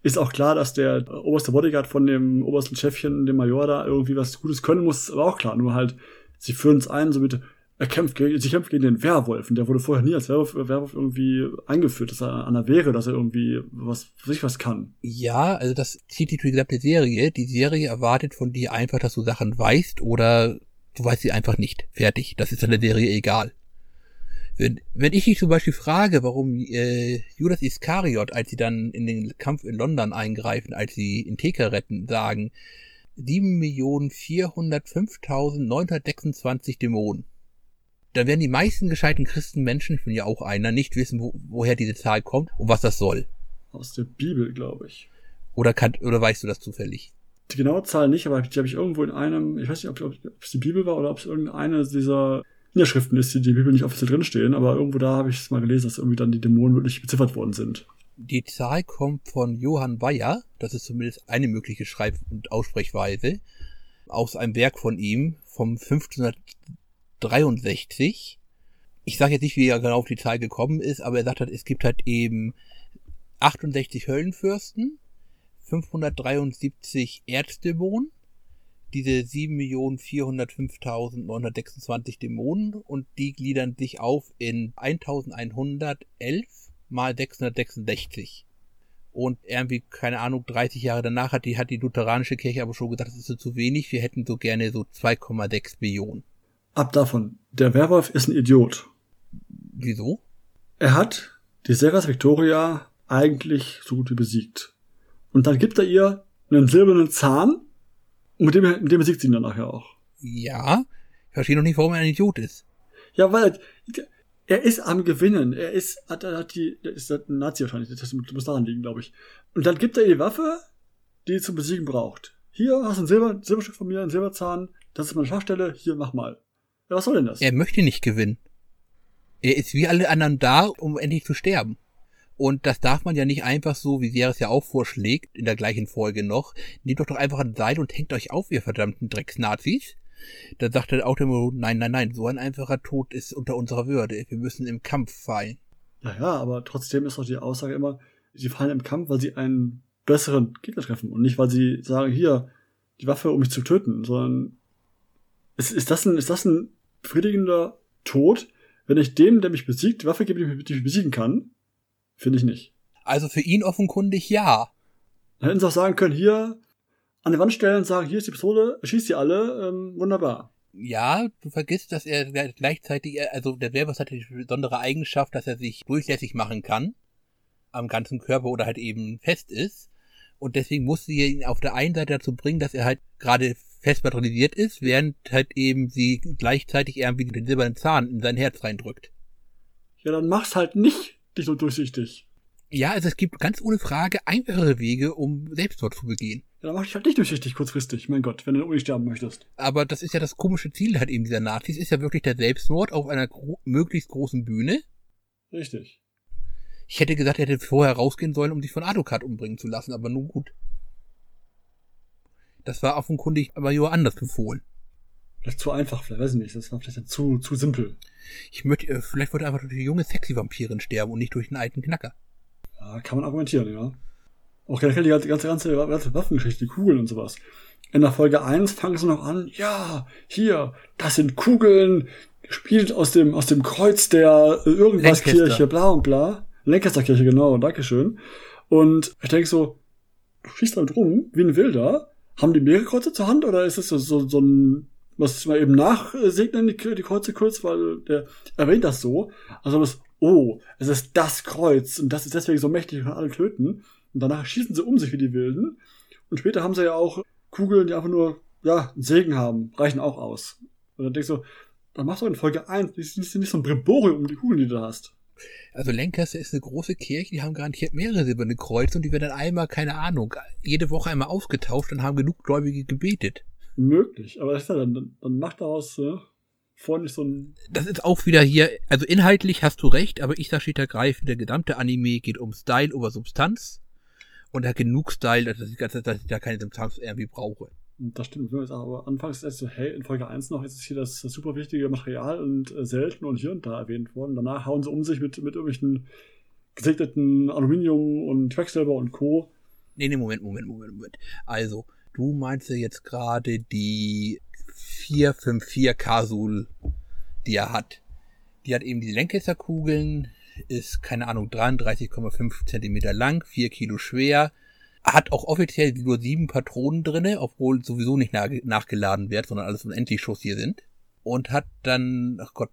Ist auch klar, dass der oberste Bodyguard von dem obersten Chefchen, dem Major da, irgendwie was Gutes können muss, aber auch klar. Nur halt, sie führen es ein, so mit, er kämpft gegen, sie kämpft gegen den Werwolf. Und der wurde vorher nie als Werwolf, Werwolf irgendwie eingeführt, dass er einer wäre, dass er irgendwie was, sich was kann. Ja, also das zieht die gesamte Serie. Die Serie erwartet von dir einfach, dass du Sachen weißt oder du weißt sie einfach nicht. Fertig. Das ist an der Serie egal. Wenn, wenn ich dich zum Beispiel frage, warum äh, Judas Iskariot, als sie dann in den Kampf in London eingreifen, als sie in Theka retten, sagen, 7.405.926 Dämonen. Dann werden die meisten gescheiten Christenmenschen, ich bin ja auch einer, nicht wissen, wo, woher diese Zahl kommt und was das soll. Aus der Bibel, glaube ich. Oder, kann, oder weißt du das zufällig? Die genaue Zahl nicht, aber die habe ich irgendwo in einem, ich weiß nicht, ob, ob es die Bibel war oder ob es irgendeine dieser Niederschriften ist, die die Bibel nicht offiziell drinstehen, aber irgendwo da habe ich es mal gelesen, dass irgendwie dann die Dämonen wirklich beziffert worden sind. Die Zahl kommt von Johann Weyer, das ist zumindest eine mögliche Schreib- und Aussprechweise, aus einem Werk von ihm vom 1563. Ich sage jetzt nicht, wie er genau auf die Zahl gekommen ist, aber er sagt halt, es gibt halt eben 68 Höllenfürsten, 573 Erzdämonen, diese 7.405.926 Dämonen und die gliedern sich auf in 1111 mal 666. Und irgendwie, keine Ahnung, 30 Jahre danach hat die, hat die lutheranische Kirche aber schon gesagt, das ist so zu wenig, wir hätten so gerne so 2,6 Billionen. Ab davon. Der Werwolf ist ein Idiot. Wieso? Er hat die Seras Victoria eigentlich so gut wie besiegt. Und dann gibt er ihr einen silbernen Zahn mit dem, mit dem besiegt sie ihn dann nachher auch. Ja, ich verstehe noch nicht, warum er ein Idiot ist. Ja, weil er ist am Gewinnen. Er ist, hat, hat die, der ist ein Nazi wahrscheinlich. Das muss daran liegen, glaube ich. Und dann gibt er die Waffe, die zum Besiegen braucht. Hier hast du ein Silber, Silberstück von mir, ein Silberzahn. Das ist meine Schachstelle. Hier, mach mal. Ja, was soll denn das? Er möchte nicht gewinnen. Er ist wie alle anderen da, um endlich zu sterben. Und das darf man ja nicht einfach so, wie Sierra es ja auch vorschlägt, in der gleichen Folge noch. Nehmt doch doch einfach ein Seil und hängt euch auf, ihr verdammten Drecksnazis. Da sagt der Auto, nein, nein, nein, so ein einfacher Tod ist unter unserer Würde. Wir müssen im Kampf fallen. Ja, ja, aber trotzdem ist doch die Aussage immer, sie fallen im Kampf, weil sie einen besseren Gegner treffen und nicht, weil sie sagen, hier, die Waffe, um mich zu töten, sondern ist, ist, das ein, ist das ein befriedigender Tod, wenn ich dem, der mich besiegt, die Waffe gebe, die mich besiegen kann? Finde ich nicht. Also für ihn offenkundig ja. Dann hätten sie auch sagen können, hier an die Wand stellen und sagen, hier ist die Pistole, schießt die alle, ähm, wunderbar. Ja, du vergisst, dass er gleichzeitig, also der Werbus hat die besondere Eigenschaft, dass er sich durchlässig machen kann am ganzen Körper oder halt eben fest ist. Und deswegen musste sie ihn auf der einen Seite dazu bringen, dass er halt gerade fest patronisiert ist, während halt eben sie gleichzeitig irgendwie den silbernen Zahn in sein Herz reindrückt. Ja, dann mach's halt nicht nicht so durchsichtig. Ja, also es gibt ganz ohne Frage einfachere Wege, um Selbstmord zu begehen. Ja, dann mach dich halt nicht durchsichtig kurzfristig, mein Gott, wenn du unbedingt sterben möchtest. Aber das ist ja das komische Ziel halt eben dieser Nazis, ist ja wirklich der Selbstmord auf einer gro möglichst großen Bühne. Richtig. Ich hätte gesagt, er hätte vorher rausgehen sollen, um sich von Adokat umbringen zu lassen, aber nun gut. Das war offenkundig aber ja anders befohlen. Vielleicht zu einfach, vielleicht weiß ich nicht. Das war vielleicht zu, zu simpel. Ich möchte, äh, vielleicht wollte er einfach durch die junge sexy Vampirin sterben und nicht durch einen alten Knacker. Ja, kann man argumentieren, ja. Auch generell die ganze, ganze, ganze, ganze Waffengeschichte, die Kugeln und sowas. In der Folge 1 fangen sie noch an, ja, hier, das sind Kugeln, gespielt aus dem, aus dem Kreuz der äh, irgendwas Kirche, bla und bla. Lancaster Kirche, genau, Dankeschön. Und ich denke so, du schießt damit rum, wie ein Wilder. Haben die mehrere Kreuze zur Hand oder ist das so, so, so ein was mal eben nachsegnen, die, die Kreuze kurz, weil der erwähnt das so. Also das, oh, es ist das Kreuz und das ist deswegen so mächtig und kann alle töten. Und danach schießen sie um sich wie die Wilden. Und später haben sie ja auch Kugeln, die einfach nur, ja, einen Segen haben, reichen auch aus. Und dann denkst du, dann machst du in Folge 1 nicht, nicht, nicht so ein Brimborium um die Kugeln, die du hast. Also Lancaster ist eine große Kirche, die haben garantiert mehrere silberne Kreuze und die werden dann einmal, keine Ahnung, jede Woche einmal ausgetauscht und haben genug Gläubige gebetet möglich. Aber das ist ja dann, dann macht daraus äh, vorne nicht so ein. Das ist auch wieder hier, also inhaltlich hast du recht, aber ich sag steht ergreifend, der gesamte Anime geht um Style über Substanz und er hat genug Style, dass ich, dass ich da keine Substanz irgendwie brauche. Das stimmt, aber anfangs ist es so, hey, in Folge 1 noch ist es hier das, das super wichtige Material und äh, selten und hier und da erwähnt worden. Danach hauen sie um sich mit, mit irgendwelchen gesegneten Aluminium und Quecksilber und Co. Nee, nee, Moment, Moment, Moment, Moment. Also, Du meinst ja jetzt gerade die 454 Kasul, die er hat. Die hat eben die Lancaster-Kugeln, ist, keine Ahnung, 33,5 Zentimeter lang, 4 Kilo schwer, hat auch offiziell nur sieben Patronen drinne, obwohl sowieso nicht nach nachgeladen wird, sondern alles unendlich Schuss hier sind. Und hat dann, ach Gott,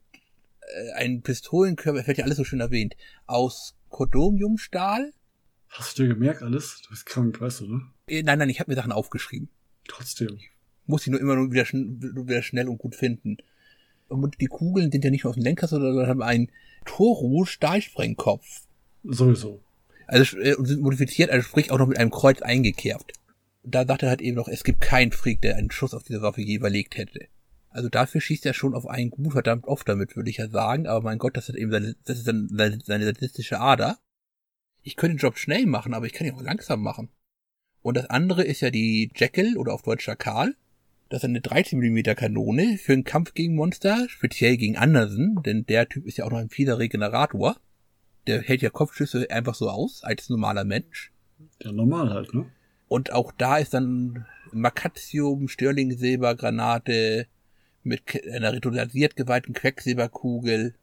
äh, ein Pistolenkörper, wird ja alles so schön erwähnt, aus Kodomiumstahl. Hast du dir gemerkt alles? Du bist krank, weißt du, ne? Äh, nein, nein, ich habe mir Sachen aufgeschrieben. Trotzdem. muss ich nur immer nur wieder, schn wieder schnell und gut finden. Und die Kugeln sind ja nicht nur aus dem Lenker, sondern haben einen Toro Stahlsprengkopf. Sowieso. Also äh, sind modifiziert, also sprich auch noch mit einem Kreuz eingekerbt. Da sagt er halt eben noch, es gibt keinen Freak, der einen Schuss auf diese Waffe je überlegt hätte. Also dafür schießt er schon auf einen gut verdammt oft damit, würde ich ja sagen. Aber mein Gott, das ist eben seine, das ist seine, seine sadistische Ader. Ich könnte den Job schnell machen, aber ich kann ihn auch langsam machen. Und das andere ist ja die Jekyll oder auf Deutsch Schakal. Das ist eine 13 mm Kanone für einen Kampf gegen Monster, speziell gegen Andersen, denn der Typ ist ja auch noch ein fieser Regenerator. Der hält ja Kopfschüsse einfach so aus, als normaler Mensch. Ja, normal halt, ne? Und auch da ist dann Makatium, Stirling Silbergranate mit einer ritualisiert geweihten Quecksilberkugel.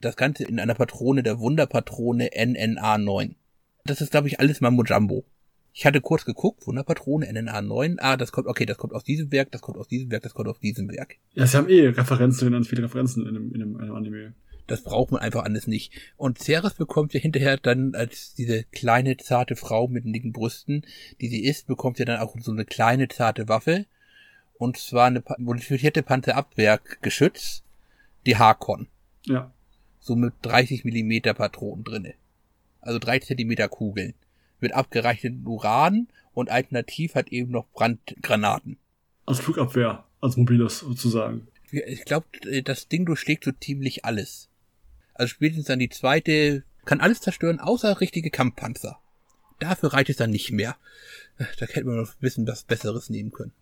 Das Ganze in einer Patrone der Wunderpatrone NNA 9. Das ist, glaube ich, alles Mambo Jumbo. Ich hatte kurz geguckt, Wunderpatrone, NNA 9. Ah, das kommt, okay, das kommt aus diesem Werk, das kommt aus diesem Werk, das kommt aus diesem Werk. Ja, sie haben eh Referenzen, ganz viele Referenzen in dem, in dem, in dem Anime. Das braucht man einfach alles nicht. Und Ceres bekommt ja hinterher dann als diese kleine, zarte Frau mit den dicken Brüsten, die sie ist, bekommt ja dann auch so eine kleine, zarte Waffe. Und zwar eine modifizierte Panzerabwehrgeschütz, die Hakon. Ja. So mit 30 Millimeter Patronen drinne. Also drei Zentimeter Kugeln. Mit abgereichtem Uran und alternativ hat eben noch Brandgranaten. Als Flugabwehr, als mobiles sozusagen. Ich glaube, das Ding durchschlägt so ziemlich alles. Also spätestens dann die zweite kann alles zerstören, außer richtige Kampfpanzer. Dafür reicht es dann nicht mehr. Da hätte man noch ein bisschen was Besseres nehmen können.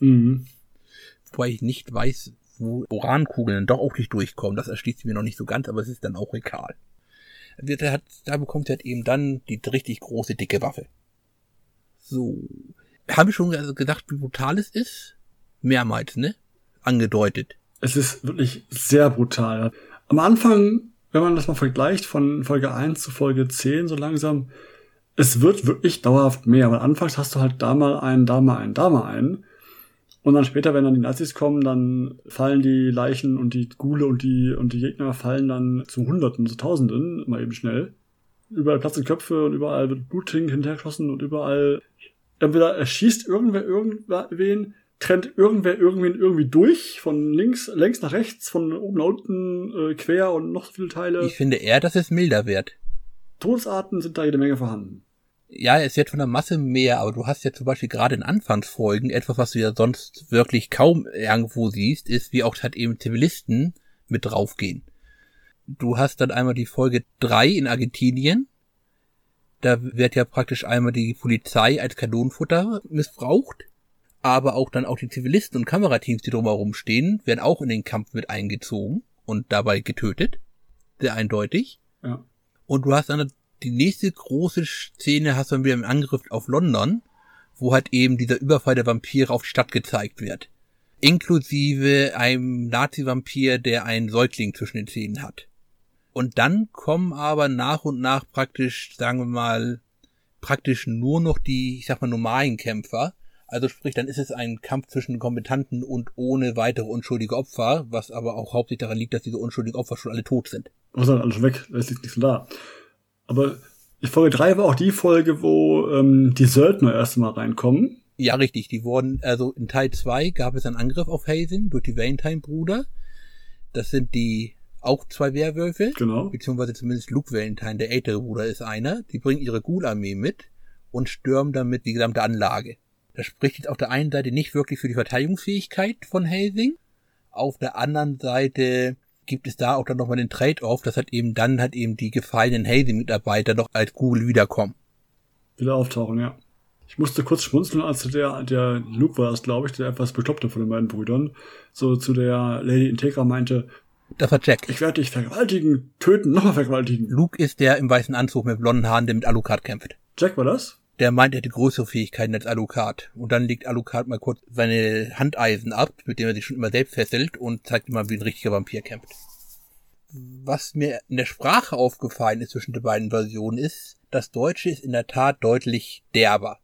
Mhm. Wobei ich nicht weiß, wo Urankugeln doch auch nicht durchkommen. Das erschließt mir noch nicht so ganz, aber es ist dann auch egal. Da, hat, da bekommt er eben dann die richtig große, dicke Waffe. So. Haben wir schon gesagt, wie brutal es ist? Mehrmals, ne? Angedeutet. Es ist wirklich sehr brutal. Am Anfang, wenn man das mal vergleicht von Folge 1 zu Folge 10 so langsam, es wird wirklich dauerhaft mehr. Weil anfangs hast du halt da mal einen, da mal einen, da mal einen. Und dann später, wenn dann die Nazis kommen, dann fallen die Leichen und die Gule und die, und die Gegner fallen dann zu Hunderten, zu Tausenden, mal eben schnell. Überall platzen Köpfe und überall wird Blut hinterhergeschossen und überall, entweder erschießt irgendwer irgendwen, trennt irgendwer irgendwen irgendwie durch, von links, längs nach rechts, von oben nach unten, äh, quer und noch so viele Teile. Ich finde eher, dass es milder wird. Todesarten sind da jede Menge vorhanden ja, es wird von der Masse mehr, aber du hast ja zum Beispiel gerade in Anfangsfolgen etwas, was du ja sonst wirklich kaum irgendwo siehst, ist, wie auch halt eben Zivilisten mit draufgehen. Du hast dann einmal die Folge drei in Argentinien. Da wird ja praktisch einmal die Polizei als Kanonenfutter missbraucht. Aber auch dann auch die Zivilisten und Kamerateams, die drumherum stehen, werden auch in den Kampf mit eingezogen und dabei getötet. Sehr eindeutig. Ja. Und du hast dann die nächste große Szene hast du dann wieder im Angriff auf London, wo halt eben dieser Überfall der Vampire auf die Stadt gezeigt wird. Inklusive einem Nazi-Vampir, der einen Säugling zwischen den Zähnen hat. Und dann kommen aber nach und nach praktisch, sagen wir mal, praktisch nur noch die, ich sag mal, normalen Kämpfer. Also sprich, dann ist es ein Kampf zwischen Kompetanten und ohne weitere unschuldige Opfer, was aber auch hauptsächlich daran liegt, dass diese unschuldigen Opfer schon alle tot sind. Also alles weg, es liegt nichts da. Aber Folge 3 war auch die Folge, wo ähm, die Söldner erst mal reinkommen. Ja, richtig. Die wurden, also in Teil 2 gab es einen Angriff auf Hazing durch die Valentine-Brüder. Das sind die auch zwei Werwölfe. Genau. Beziehungsweise zumindest Luke Valentine, der ältere Bruder, ist einer. Die bringen ihre Ghoul-Armee mit und stürmen damit die gesamte Anlage. Das spricht jetzt auf der einen Seite nicht wirklich für die Verteidigungsfähigkeit von Hazing. Auf der anderen Seite gibt es da auch dann nochmal den Trade-off, dass halt eben dann halt eben die gefallenen Hazy-Mitarbeiter noch als Google wiederkommen. Wieder auftauchen, ja. Ich musste kurz schmunzeln, als der, der Luke war es, glaube ich, der etwas bekloppte von den beiden Brüdern, so zu der Lady Integra meinte, das war Jack. Ich werde dich vergewaltigen, töten, nochmal vergewaltigen. Luke ist der im weißen Anzug mit blonden Haaren, der mit Alucard kämpft. Jack war das? Der meint, er hätte größere Fähigkeiten als Alucard. Und dann legt Alucard mal kurz seine Handeisen ab, mit dem er sich schon immer selbst fesselt und zeigt ihm mal, wie ein richtiger Vampir kämpft. Was mir in der Sprache aufgefallen ist zwischen den beiden Versionen ist, das Deutsche ist in der Tat deutlich derber.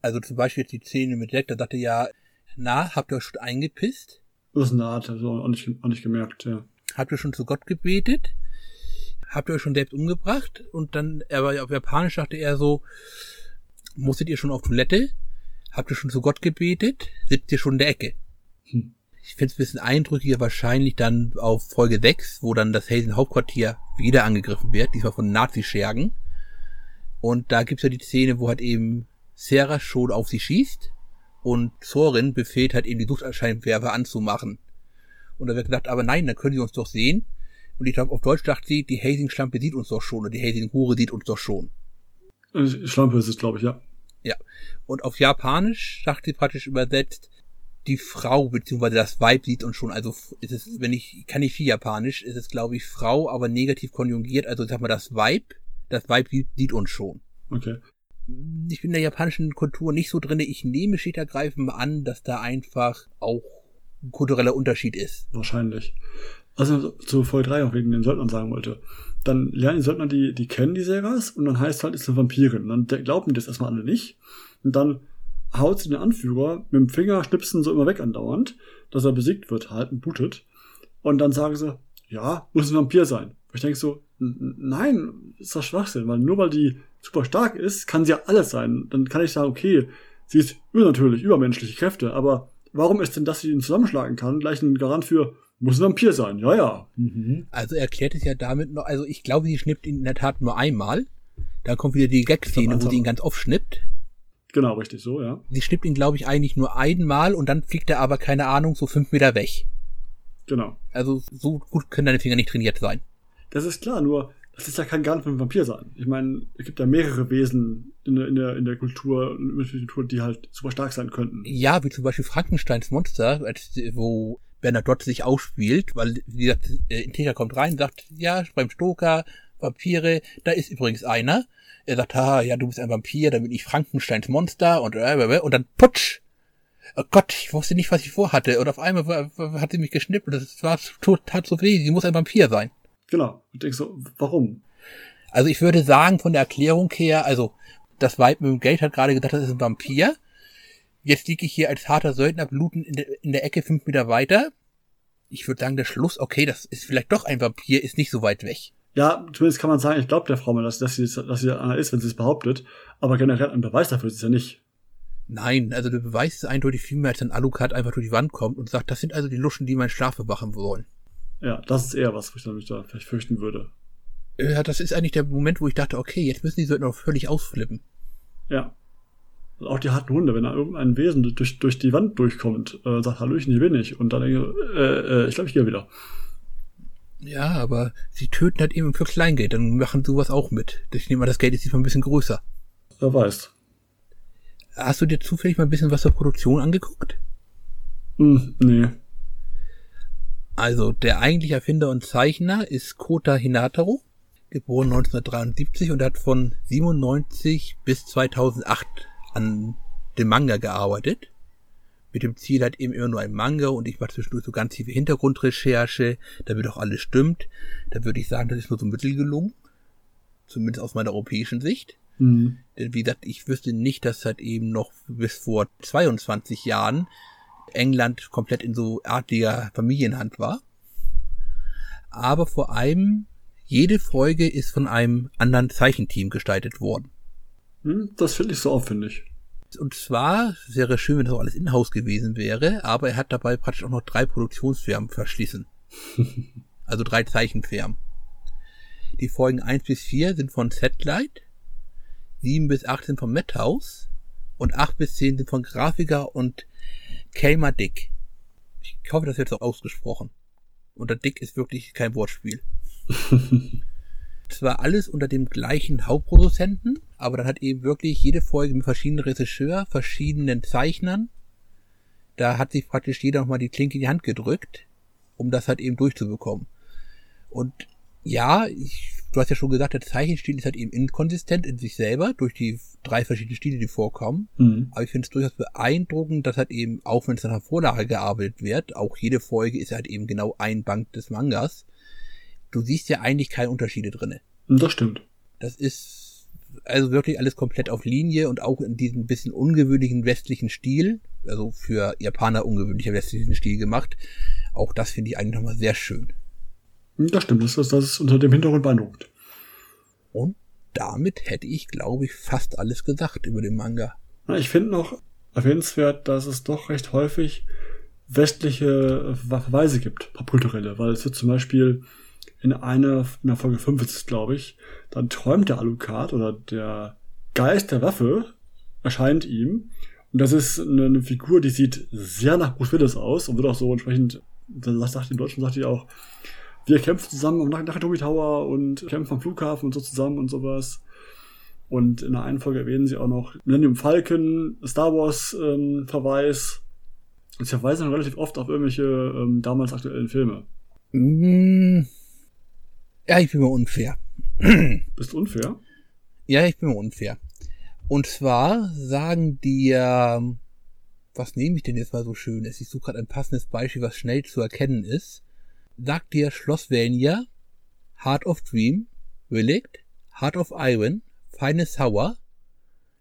Also zum Beispiel jetzt die Szene mit Jack, da sagte ja, na, habt ihr euch schon eingepisst? Das ist eine Art, also auch nicht, auch nicht gemerkt, ja. Habt ihr schon zu Gott gebetet? Habt ihr euch schon selbst umgebracht? Und dann, aber auf Japanisch sagte er so, musstet ihr schon auf Toilette? Habt ihr schon zu Gott gebetet? Sitzt ihr schon in der Ecke? Hm. Ich finde es ein bisschen eindrücklicher wahrscheinlich dann auf Folge 6, wo dann das Hazen Hauptquartier wieder angegriffen wird, diesmal von Nazi-Schergen. Und da gibt's ja die Szene, wo halt eben Sarah schon auf sie schießt und Zorin befehlt halt eben die Suchterscheinwerfer anzumachen. Und da wird gesagt, aber nein, dann können sie uns doch sehen. Und ich glaube, auf Deutsch dachte sie, die Hazing-Schlampe sieht uns doch schon oder die Hazing-Hure sieht uns doch schon. Äh, Schlampe ist es, glaube ich, ja. Ja. Und auf Japanisch sagt sie praktisch übersetzt, die Frau beziehungsweise das Weib sieht uns schon. Also ist es, wenn ich kann nicht viel Japanisch, ist es glaube ich Frau, aber negativ konjugiert. Also sag mal das Weib, das Weib sieht uns schon. Okay. Ich bin in der japanischen Kultur nicht so drinne. Ich nehme schlicht ergreifend an, dass da einfach auch ein kultureller Unterschied ist. Wahrscheinlich also zu Folge 3 auch wegen den Söldnern sagen wollte. Dann lernen die Söldner, die, die kennen die Seras und dann heißt halt, ist eine Vampirin. Und dann glauben die das erstmal alle nicht. Und dann haut sie den Anführer mit dem Finger schnipsen so immer weg andauernd, dass er besiegt wird halt und blutet. Und dann sagen sie, ja, muss ein Vampir sein. Ich denke so, nein, ist das Schwachsinn, weil nur weil die super stark ist, kann sie ja alles sein. Dann kann ich sagen, okay, sie ist übernatürlich, übermenschliche Kräfte, aber warum ist denn, dass sie ihn zusammenschlagen kann, gleich ein Garant für, muss ein Vampir sein, ja, ja. Mhm. Also erklärt es ja damit noch, also ich glaube, sie schnippt ihn in der Tat nur einmal. Dann kommt wieder die Gag-Szene, wo sie ihn ganz oft schnippt. Genau, richtig so, ja. Sie schnippt ihn, glaube ich, eigentlich nur einmal und dann fliegt er aber, keine Ahnung, so fünf Meter weg. Genau. Also so gut können deine Finger nicht trainiert sein. Das ist klar, nur das ist ja kein Garant für einen Vampir sein. Ich meine, es gibt ja mehrere Wesen in der, in der, in der Kultur, in der Kultur, die halt super stark sein könnten. Ja, wie zum Beispiel Frankensteins Monster, als, wo Bernadotte sich ausspielt, weil, wie gesagt, äh, Integer kommt rein, sagt, ja, beim Stoker, Vampire, da ist übrigens einer. Er sagt, ha, ja, du bist ein Vampir, dann bin ich Frankensteins Monster und, äh, und dann putsch! Oh Gott, ich wusste nicht, was ich vorhatte. Und auf einmal hat sie mich geschnippt und das war total so weh. Sie muss ein Vampir sein. Genau. Und ich so, warum? Also ich würde sagen, von der Erklärung her, also das Weib mit dem Geld hat gerade gedacht, das ist ein Vampir. Jetzt liege ich hier als harter Söldner bluten in der, in der Ecke fünf Meter weiter. Ich würde sagen, der Schluss, okay, das ist vielleicht doch ein Vampir, ist nicht so weit weg. Ja, zumindest kann man sagen, ich glaube der Frau mal, dass, dass, sie, dass sie einer ist, wenn sie es behauptet. Aber generell ein Beweis dafür ist es ja nicht. Nein, also der Beweis ist eindeutig viel mehr, als ein Alucard einfach durch die Wand kommt und sagt, das sind also die Luschen, die meinen Schlaf bewachen wollen. Ja, das ist eher was, wo ich dann mich da vielleicht fürchten würde. Ja, das ist eigentlich der Moment, wo ich dachte, okay, jetzt müssen die Söldner noch völlig ausflippen. Ja. Und auch die harten Hunde, wenn da irgendein Wesen durch, durch die Wand durchkommt, äh, sagt, Hallöchen, hier bin ich. Und dann denke ich, äh, äh, ich glaube, ich gehe wieder. Ja, aber sie töten halt eben für Kleingeld, dann machen sowas auch mit. Ich nehme mal, das Geld ist diesmal ein bisschen größer. Wer weiß. Hast du dir zufällig mal ein bisschen was zur Produktion angeguckt? Hm, nee. Also, der eigentliche Erfinder und Zeichner ist Kota Hinataro, geboren 1973 und hat von 97 bis 2008 an dem Manga gearbeitet. Mit dem Ziel halt eben immer nur ein Manga und ich mache zwischendurch so ganz tiefe Hintergrundrecherche, damit auch alles stimmt. Da würde ich sagen, das ist nur so mittel gelungen. Zumindest aus meiner europäischen Sicht. Mhm. Denn wie gesagt, ich wüsste nicht, dass halt eben noch bis vor 22 Jahren England komplett in so artiger Familienhand war. Aber vor allem, jede Folge ist von einem anderen Zeichenteam gestaltet worden. Hm, das finde ich so aufwendig. Und zwar wäre schön, wenn das auch alles in-house gewesen wäre, aber er hat dabei praktisch auch noch drei Produktionsfirmen verschließen. also drei Zeichenfirmen. Die Folgen 1 bis 4 sind von Satellite, 7 bis 8 sind von Madhouse und 8 bis 10 sind von Grafiker und Kelmer Dick. Ich hoffe, das wird so ausgesprochen. Und der Dick ist wirklich kein Wortspiel. Zwar alles unter dem gleichen Hauptproduzenten, aber dann hat eben wirklich jede Folge mit verschiedenen Regisseur, verschiedenen Zeichnern. Da hat sich praktisch jeder nochmal die Klinke in die Hand gedrückt, um das halt eben durchzubekommen. Und ja, ich, du hast ja schon gesagt, der Zeichenstil ist halt eben inkonsistent in sich selber durch die drei verschiedenen Stile, die vorkommen. Mhm. Aber ich finde es durchaus beeindruckend, dass halt eben, auch wenn es nach einer Vorlage gearbeitet wird, auch jede Folge ist halt eben genau ein Bank des Mangas. Du siehst ja eigentlich keine Unterschiede drinne. Das stimmt. Das ist also wirklich alles komplett auf Linie und auch in diesem bisschen ungewöhnlichen westlichen Stil, also für Japaner ungewöhnlicher westlichen Stil gemacht. Auch das finde ich eigentlich nochmal sehr schön. Das stimmt, das ist, das ist unter dem Hintergrund beeindruckend. Und damit hätte ich, glaube ich, fast alles gesagt über den Manga. Ich finde noch erwähnenswert, dass es doch recht häufig westliche Verweise gibt, popkulturelle, weil es wird zum Beispiel in einer, in der Folge 5 ist es, glaube ich, dann träumt der Alucard oder der Geist der Waffe erscheint ihm. Und das ist eine, eine Figur, die sieht sehr nach Bruce Willis aus und wird auch so entsprechend, das sagt im Deutschen, sagt die auch, wir kämpfen zusammen am Nakatomi Tower und kämpfen am Flughafen und so zusammen und sowas. Und in der einen Folge erwähnen sie auch noch Millennium Falcon, Star Wars ähm, Verweis. Sie verweisen relativ oft auf irgendwelche ähm, damals aktuellen Filme. Mm. Ja, ich bin mir unfair. Bist du unfair? Ja, ich bin mir unfair. Und zwar sagen die, ähm, was nehme ich denn jetzt mal so schönes? Ich suche gerade ein passendes Beispiel, was schnell zu erkennen ist sagt dir Schlossvania, Heart of Dream, Relict, Heart of Iron, Finest Hour,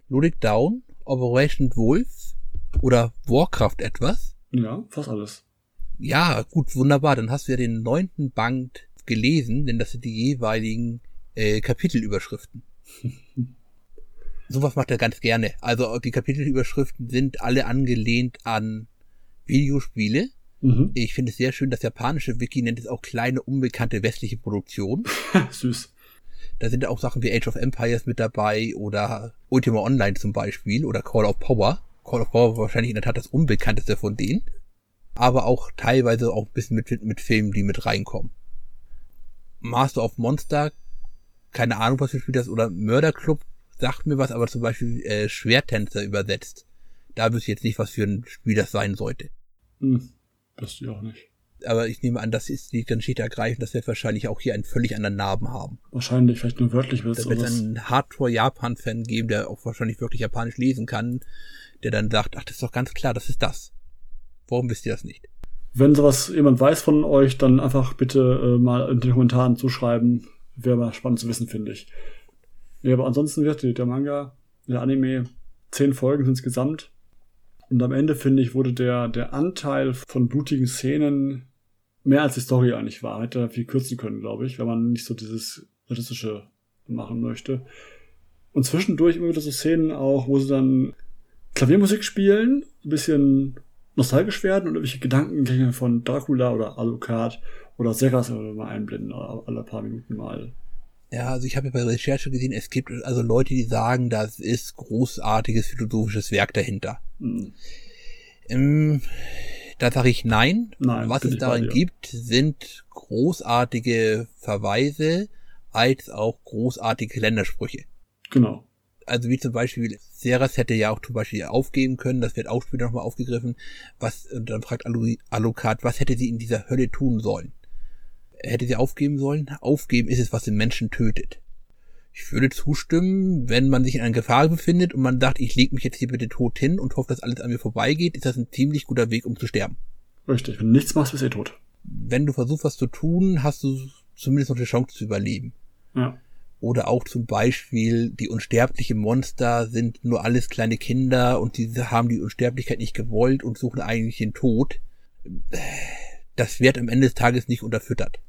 Ludic Down, Operation Wolf oder Warcraft etwas? Ja, fast alles. Ja, gut, wunderbar. Dann hast du ja den neunten Band gelesen, denn das sind die jeweiligen äh, Kapitelüberschriften. Sowas macht er ganz gerne. Also die Kapitelüberschriften sind alle angelehnt an Videospiele. Mhm. Ich finde es sehr schön, das japanische Wiki nennt es auch kleine, unbekannte westliche Produktion. Süß. Da sind auch Sachen wie Age of Empires mit dabei oder Ultima Online zum Beispiel oder Call of Power. Call of Power war wahrscheinlich in der Tat das unbekannteste von denen. Aber auch teilweise auch ein bisschen mit, mit Filmen, die mit reinkommen. Master of Monster, keine Ahnung, was für Spiel das, oder Murder Club sagt mir was, aber zum Beispiel äh, Schwertänzer übersetzt. Da wüsste ich jetzt nicht, was für ein Spiel das sein sollte. Hm, das ich auch nicht. Aber ich nehme an, das ist die dann steht ergreifend, das wird wahrscheinlich auch hier einen völlig anderen Namen haben. Wahrscheinlich, vielleicht nur wörtlich wird es. Da wird es einen Hardcore-Japan-Fan geben, der auch wahrscheinlich wirklich Japanisch lesen kann, der dann sagt, ach, das ist doch ganz klar, das ist das. Warum wisst ihr das nicht? Wenn sowas jemand weiß von euch, dann einfach bitte äh, mal in den Kommentaren zuschreiben. Wäre mal spannend zu wissen, finde ich. Ja, aber ansonsten wird der Manga, der Anime, zehn Folgen insgesamt. Und am Ende, finde ich, wurde der, der Anteil von blutigen Szenen mehr als die Story eigentlich war. Hätte viel kürzen können, glaube ich, wenn man nicht so dieses statistische machen möchte. Und zwischendurch immer wieder so Szenen auch, wo sie dann Klaviermusik spielen, ein bisschen nostalgisch werden und irgendwelche Gedankengänge von Dracula oder Alucard oder Seras mal einblenden, alle paar Minuten mal. Ja, also ich habe ja bei Recherche gesehen, es gibt also Leute, die sagen, das ist großartiges philosophisches Werk dahinter. Mhm. Ähm, da sage ich nein. nein Was es darin gibt, sind großartige Verweise als auch großartige Ländersprüche. Genau. Also wie zum Beispiel, Seras hätte ja auch zum Beispiel aufgeben können, das wird auch später nochmal aufgegriffen, was, und dann fragt Alucard, was hätte sie in dieser Hölle tun sollen? hätte sie aufgeben sollen. Aufgeben ist es, was den Menschen tötet. Ich würde zustimmen, wenn man sich in einer Gefahr befindet und man sagt, ich lege mich jetzt hier bitte tot hin und hoffe, dass alles an mir vorbeigeht, ist das ein ziemlich guter Weg, um zu sterben. Richtig, wenn du nichts machst, bist du eh tot. Wenn du versuchst, was zu tun, hast du zumindest noch die Chance zu überleben. Ja. Oder auch zum Beispiel, die unsterblichen Monster sind nur alles kleine Kinder und die haben die Unsterblichkeit nicht gewollt und suchen eigentlich den Tod. Das wird am Ende des Tages nicht unterfüttert.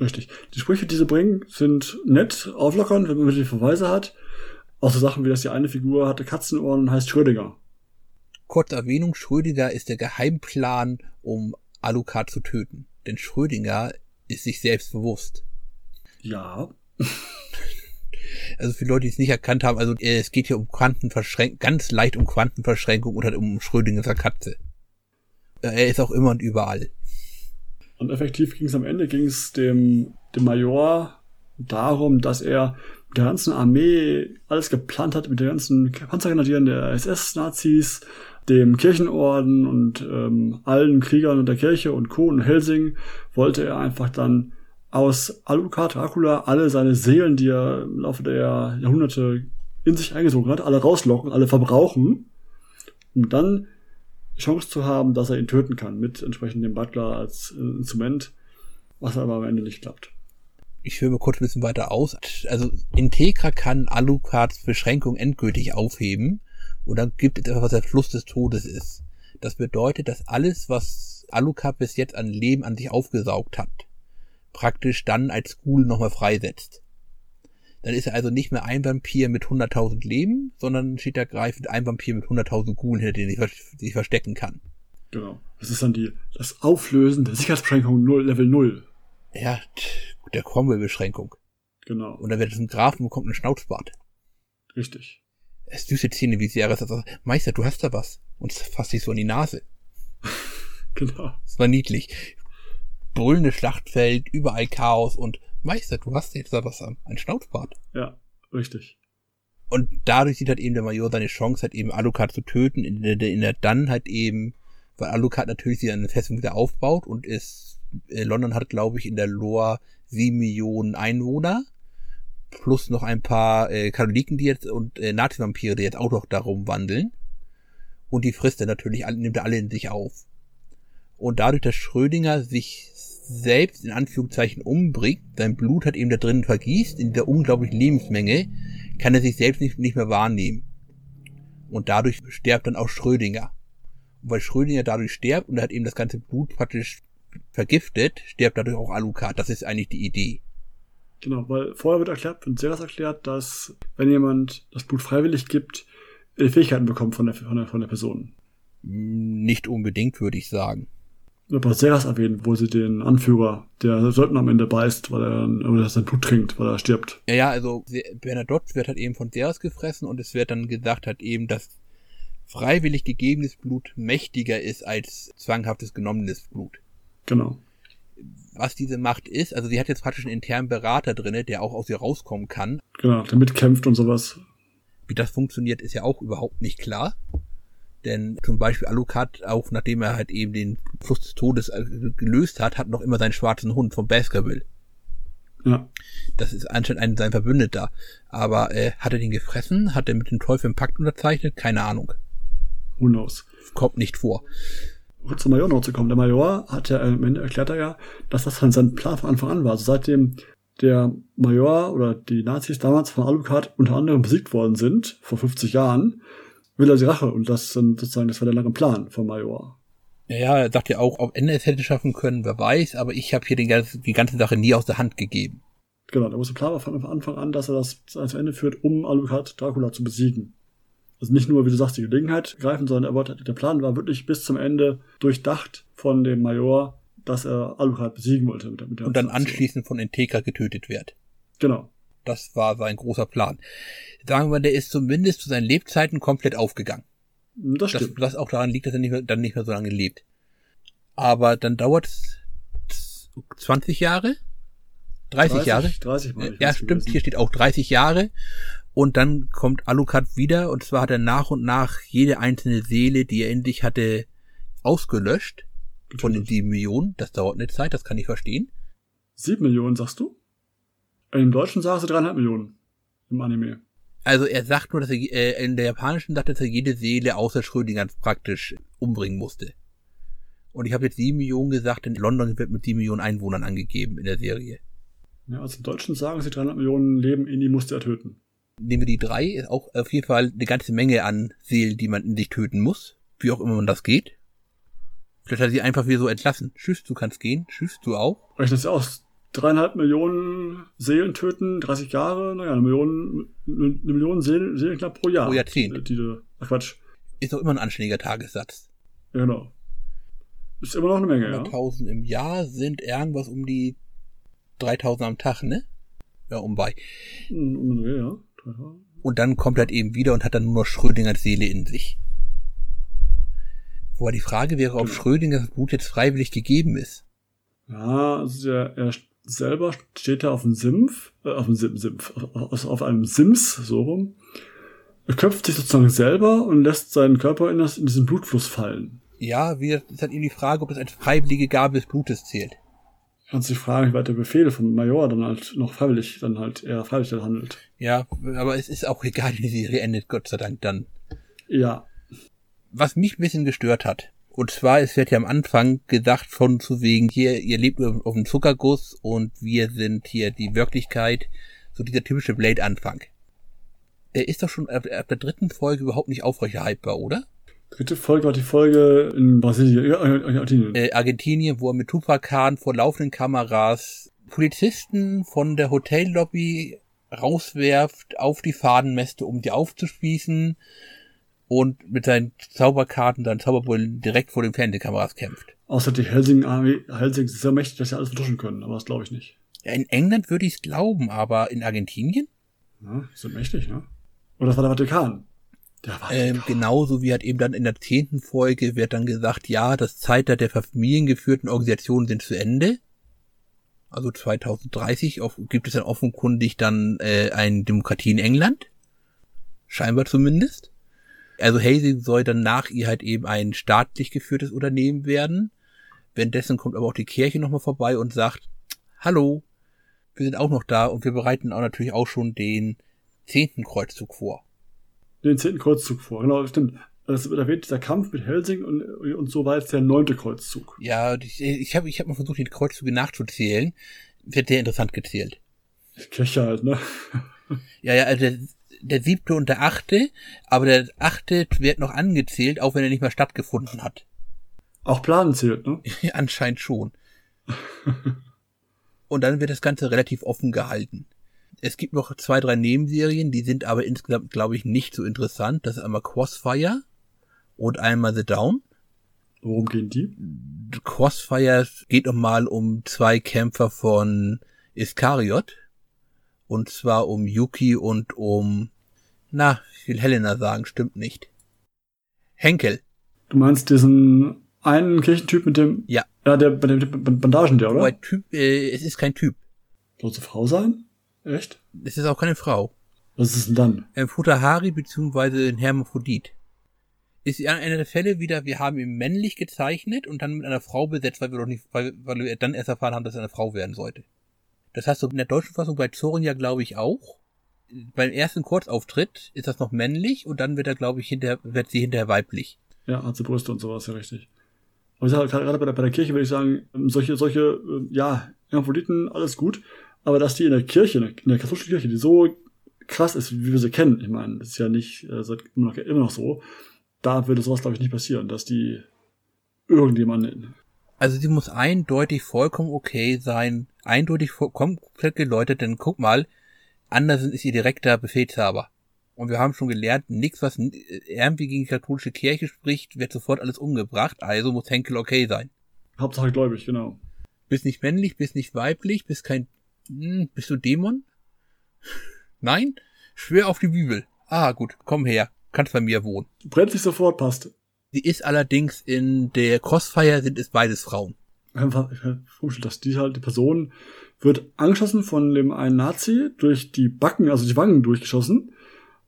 Richtig. Die Sprüche, die sie bringen, sind nett, auflockernd, wenn man die Verweise hat. Auch so Sachen wie, dass die eine Figur hatte Katzenohren und heißt Schrödinger. Kurze Erwähnung, Schrödinger ist der Geheimplan, um Alucard zu töten. Denn Schrödinger ist sich selbst bewusst. Ja. Also für Leute, die es nicht erkannt haben, also äh, es geht hier um Quantenverschränkung, ganz leicht um Quantenverschränkung oder um Schrödingers Katze. Äh, er ist auch immer und überall. Und effektiv ging es am Ende, ging es dem, dem Major darum, dass er mit der ganzen Armee alles geplant hat, mit den ganzen Panzergrenadieren der SS-Nazis, dem Kirchenorden und ähm, allen Kriegern der Kirche und Co. und Helsing wollte er einfach dann aus Alucard Dracula alle seine Seelen, die er im Laufe der Jahrhunderte in sich eingesogen hat, alle rauslocken, alle verbrauchen, um dann Chance zu haben, dass er ihn töten kann, mit entsprechend dem Butler als äh, Instrument, was aber am Ende nicht klappt. Ich führe mal kurz ein bisschen weiter aus. Also Integra kann Alucards Beschränkung endgültig aufheben und dann gibt es etwas, was der Fluss des Todes ist. Das bedeutet, dass alles, was Alucard bis jetzt an Leben an sich aufgesaugt hat, praktisch dann als Ghoul nochmal freisetzt. Dann ist er also nicht mehr ein Vampir mit 100.000 Leben, sondern steht da greifend ein Vampir mit 100.000 Gulen, hinter denen er sich verstecken kann. Genau. Das ist dann die, das Auflösen der Sicherheitsbeschränkung 0, Level 0. Ja, der Cromwell-Beschränkung. Genau. Und dann wird es ein Graf und bekommt einen Schnauzbart. Richtig. Es ist süße Szene, wie sie sagt, Meister, du hast da was. Und es fasst sich so in die Nase. genau. Es war niedlich. Brüllendes Schlachtfeld, überall Chaos und Meister, du hast jetzt da was am, ein Schnauzbart. Ja, richtig. Und dadurch sieht halt eben der Major seine Chance, halt eben Alucard zu töten, in der, in der dann halt eben, weil Alucard natürlich sich eine Festung wieder aufbaut und ist, äh, London hat, glaube ich, in der Lore sieben Millionen Einwohner, plus noch ein paar äh, Katholiken, die jetzt, und äh, Nazi-Vampire, die jetzt auch noch darum wandeln. Und die frisst er natürlich, nimmt er alle in sich auf. Und dadurch, dass Schrödinger sich selbst in Anführungszeichen umbringt, sein Blut hat eben da drin vergießt, in der unglaublichen Lebensmenge, kann er sich selbst nicht, nicht mehr wahrnehmen. Und dadurch stirbt dann auch Schrödinger. Und weil Schrödinger dadurch stirbt und er hat eben das ganze Blut praktisch vergiftet, stirbt dadurch auch Alucard. Das ist eigentlich die Idee. Genau, weil vorher wird erklärt, wird Seras erklärt, dass wenn jemand das Blut freiwillig gibt, er die Fähigkeiten bekommt von der, von der, von der Person. Nicht unbedingt, würde ich sagen. Seras erwähnt, wo sie den Anführer, der Söldner am Ende beißt, weil er oder sein Blut trinkt, weil er stirbt. Ja, ja, also Bernadotte wird halt eben von Seras gefressen und es wird dann gesagt halt eben, dass freiwillig gegebenes Blut mächtiger ist als zwanghaftes genommenes Blut. Genau. Was diese Macht ist, also sie hat jetzt praktisch einen internen Berater drinne, der auch aus ihr rauskommen kann. Genau, der mitkämpft und sowas. Wie das funktioniert, ist ja auch überhaupt nicht klar. Denn zum Beispiel Alucard, auch nachdem er halt eben den Fluss des Todes äh, gelöst hat, hat noch immer seinen schwarzen Hund vom Baskerville. Ja. Das ist anscheinend ein sein Verbündeter. Aber äh, hat er den gefressen? Hat er mit dem Teufel einen Pakt unterzeichnet? Keine Ahnung. Who knows? Kommt nicht vor. Kurz zum Major noch zu kommen. Der Major hat ja am Ende erklärt er ja, dass das sein Plan von Anfang an war. Also seitdem der Major oder die Nazis damals von Alucard unter anderem besiegt worden sind, vor 50 Jahren, will er die Rache. Und das sind sozusagen, das war der lange Plan vom Major. Ja, er sagt ja auch, ob Ende es hätte schaffen können, wer weiß, aber ich habe hier den, die ganze Sache nie aus der Hand gegeben. Genau, der musste Plan war von Anfang an, dass er das zu Ende führt, um Alucard Dracula zu besiegen. Also nicht nur, wie du sagst, die Gelegenheit greifen, sondern er wollte, der Plan war wirklich bis zum Ende durchdacht von dem Major, dass er Alucard besiegen wollte. Mit, mit der Und dann anschließend von Integra getötet wird. Genau. Das war sein großer Plan. Sagen wir, der ist zumindest zu seinen Lebzeiten komplett aufgegangen. Das stimmt. Das, was auch daran liegt, dass er nicht mehr, dann nicht mehr so lange lebt. Aber dann dauert es 20 Jahre? 30, 30 Jahre? 30 Mal. Ja, stimmt. Gewesen. Hier steht auch 30 Jahre. Und dann kommt Alucard wieder. Und zwar hat er nach und nach jede einzelne Seele, die er in sich hatte, ausgelöscht. Von den sieben Millionen. Das dauert eine Zeit, das kann ich verstehen. Sieben Millionen, sagst du? Im Deutschen sagst du dreieinhalb Millionen. Im Anime. Also er sagt nur, dass er äh, in der japanischen sagt, dass er jede Seele außer Schrödinger praktisch umbringen musste. Und ich habe jetzt sieben Millionen gesagt, denn London wird mit sieben Millionen Einwohnern angegeben in der Serie. Ja, also im Deutschen sagen sie 300 Millionen Leben in die musste er töten. Nehmen wir die drei, ist auch auf jeden Fall eine ganze Menge an Seelen, die man in sich töten muss. Wie auch immer man das geht. Vielleicht hat er sie einfach wieder so entlassen. Tschüss, du kannst gehen. Tschüss, du auch. Rechnet es aus dreieinhalb Millionen Seelen töten, 30 Jahre, naja, eine Million, eine Million Seelen, Seelen knapp pro Jahr. Pro Jahrzehnt. Die, die, ach Quatsch. Ist doch immer ein anständiger Tagessatz. Ja, genau. Ist immer noch eine Menge, 100.000 ja. im Jahr sind irgendwas um die 3000 am Tag, ne? Ja, um bei. Um, ja, Und dann kommt er eben wieder und hat dann nur noch Schrödingers Seele in sich. Wobei die Frage wäre, ob genau. Schrödingers Blut jetzt freiwillig gegeben ist. Ja, also er, er selber steht da auf dem Sims, äh, auf dem Sim, Sims, auf, auf einem Sims, so rum. Er köpft sich sozusagen selber und lässt seinen Körper in, das, in diesen Blutfluss fallen. Ja, wie, ist halt eben die Frage, ob das als freiwillige Gabe des Blutes zählt. Kannst sich fragen, wie weit der Befehl vom Major dann halt noch freiwillig, dann halt eher freiwillig handelt. Ja, aber es ist auch egal, wie die Serie endet, Gott sei Dank dann. Ja. Was mich ein bisschen gestört hat, und zwar, es wird ja am Anfang gesagt von zu wegen, hier, ihr lebt auf dem Zuckerguss und wir sind hier die Wirklichkeit. So dieser typische Blade-Anfang. Der ist doch schon ab, ab der dritten Folge überhaupt nicht aufrechterhaltbar, oder? Dritte Folge war die Folge in Brasilien, ja, Argentinien. Äh, Argentinien, wo er mit Tupac Khan vor laufenden Kameras Polizisten von der Hotellobby rauswerft auf die Fadenmäste, um die aufzuspießen und mit seinen Zauberkarten, seinen Zauberbrillen direkt vor den Fernsehkameras kämpft. Außer die Helsing-Armee, Helsing ist sehr mächtig, dass sie alles vertuschen können, aber das glaube ich nicht. Ja, in England würde ich es glauben, aber in Argentinien? Ja, sind mächtig, ne? Oder das war der Vatikan. Der Vatikan. Ähm, genauso wie halt eben dann in der zehnten Folge wird dann gesagt, ja, das Zeitalter der familiengeführten Organisationen sind zu Ende. Also 2030 auf, gibt es dann offenkundig dann äh, eine Demokratie in England. Scheinbar zumindest. Also Hazing soll dann nach ihr halt eben ein staatlich geführtes Unternehmen werden. Währenddessen kommt aber auch die Kirche nochmal vorbei und sagt, hallo, wir sind auch noch da und wir bereiten auch natürlich auch schon den zehnten Kreuzzug vor. Den zehnten Kreuzzug vor, genau, stimmt. Es wird erwähnt, dieser Kampf mit Helsing und, und so war jetzt der neunte Kreuzzug. Ja, ich, ich habe ich hab mal versucht, die Kreuzzüge nachzuzählen. Wird sehr interessant gezählt. Kirche halt, ne? Ja, ja, also der siebte und der achte, aber der achte wird noch angezählt, auch wenn er nicht mehr stattgefunden hat. Auch Planen zählt, ne? Anscheinend schon. und dann wird das Ganze relativ offen gehalten. Es gibt noch zwei, drei Nebenserien, die sind aber insgesamt, glaube ich, nicht so interessant. Das ist einmal Crossfire und einmal The Down. Worum gehen die? Crossfire geht nochmal um zwei Kämpfer von Iskariot. Und zwar um Yuki und um, na, ich will Helena sagen, stimmt nicht. Henkel. Du meinst diesen einen Kirchentyp mit dem, Ja. ja, der bei den Bandagen, der, oder? Wobei Typ, äh, es ist kein Typ. Soll es eine Frau sein? Echt? Es ist auch keine Frau. Was ist denn dann? Ein Futahari beziehungsweise ein Hermaphrodit. Ist ja einer der Fälle wieder, wir haben ihn männlich gezeichnet und dann mit einer Frau besetzt, weil wir doch nicht, weil, weil wir dann erst erfahren haben, dass er eine Frau werden sollte. Das hast du in der deutschen Fassung bei Zorin ja, glaube ich, auch. Beim ersten Kurzauftritt ist das noch männlich und dann wird er, glaube ich, hinterher, wird sie hinterher weiblich. Ja, hat sie Brüste und sowas, ja richtig. Aber ich sage, gerade bei der, bei der Kirche würde ich sagen, ähm, solche, solche, äh, ja, Hermaphroditen, alles gut. Aber dass die in der Kirche, in der katholischen Kirche, die so krass ist, wie wir sie kennen, ich meine, das ist ja nicht äh, seit immer noch, immer noch so, da würde sowas, glaube ich, nicht passieren, dass die irgendjemanden Also sie muss eindeutig vollkommen okay sein, eindeutig voll- komplett geläutet, denn guck mal, Andersen ist ihr direkter Befehlshaber. Und wir haben schon gelernt, nichts, was n- irgendwie gegen die katholische Kirche spricht, wird sofort alles umgebracht, also muss Henkel okay sein. Hauptsache gläubig, genau. Bist nicht männlich, bist nicht weiblich, bist kein, hm, bist du Dämon? Nein? Schwör auf die Bibel. Ah, gut, komm her, kannst bei mir wohnen. Brennt sich sofort, passt. Sie ist allerdings in der Crossfire sind es beides Frauen. Vorstellen, dass die halt, die Person wird angeschossen von dem einen Nazi durch die Backen, also die Wangen durchgeschossen.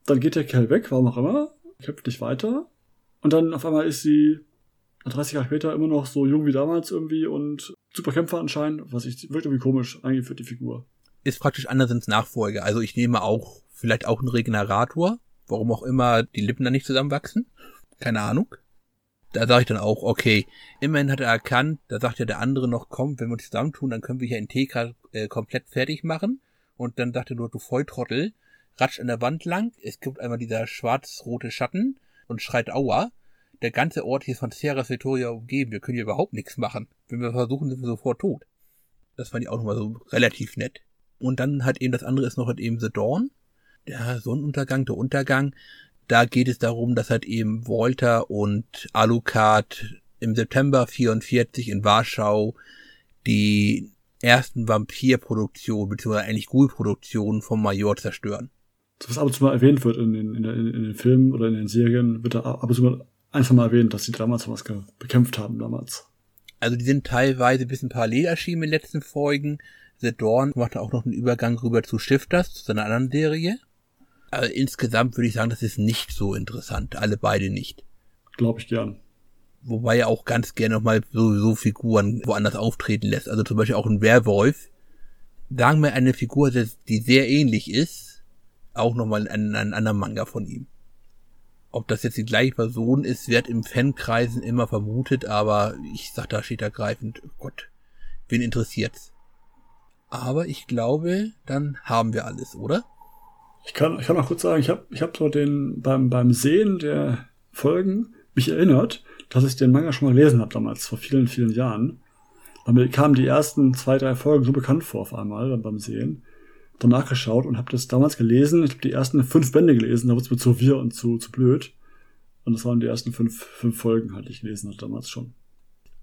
Dann geht der Kerl weg, warum auch immer, kämpft nicht weiter. Und dann auf einmal ist sie 30 Jahre später immer noch so jung wie damals irgendwie und super Kämpfer anscheinend, was ich, wirkt irgendwie komisch eingeführt, die Figur. Ist praktisch Andersens Nachfolger. Also ich nehme auch vielleicht auch einen Regenerator. Warum auch immer die Lippen da nicht zusammenwachsen. Keine Ahnung. Da sage ich dann auch, okay, immerhin hat er erkannt, da sagt ja der andere noch, komm, wenn wir uns zusammentun, dann können wir hier Integra äh, komplett fertig machen. Und dann dachte nur, du Volltrottel, ratscht an der Wand lang, es gibt einmal dieser schwarz-rote Schatten und schreit Aua. Der ganze Ort hier ist von Sierra Victoria umgeben, wir können hier überhaupt nichts machen. Wenn wir versuchen, sind wir sofort tot. Das fand ich auch nochmal so relativ nett. Und dann halt eben das andere ist noch halt eben The Dawn. Der Sonnenuntergang, der Untergang. Da geht es darum, dass halt eben Walter und Alucard im September 44 in Warschau die ersten Vampirproduktionen, beziehungsweise eigentlich Ghoul-Produktionen vom Major zerstören. So was ab und zu mal erwähnt wird in den, in, den, in den Filmen oder in den Serien, wird da ab und zu mal einfach mal erwähnt, dass sie damals was bekämpft haben damals. Also die sind teilweise ein bisschen parallel erschienen in den letzten Folgen. The Dawn macht auch noch einen Übergang rüber zu Shifters, zu seiner anderen Serie. Also insgesamt würde ich sagen, das ist nicht so interessant. Alle beide nicht. Glaube ich gern. Wobei er auch ganz gerne nochmal so, so Figuren woanders auftreten lässt. Also zum Beispiel auch ein Werwolf. Sagen wir eine Figur, die sehr ähnlich ist, auch nochmal in einem anderen Manga von ihm. Ob das jetzt die gleiche Person ist, wird im Fankreisen immer vermutet, aber ich sag da steht ergreifend, oh Gott, wen interessiert's? Aber ich glaube, dann haben wir alles, oder? Ich kann, ich kann auch kurz sagen, ich habe ich hab so den beim, beim Sehen der Folgen mich erinnert, dass ich den Manga schon mal gelesen habe damals, vor vielen, vielen Jahren. Weil mir kamen die ersten zwei, drei Folgen so bekannt vor auf einmal beim Sehen. Dann nachgeschaut und habe das damals gelesen. Ich habe die ersten fünf Bände gelesen, da wurde es mir zu wir und zu, zu blöd. Und das waren die ersten fünf, fünf Folgen, halt, die ich gelesen hatte damals schon.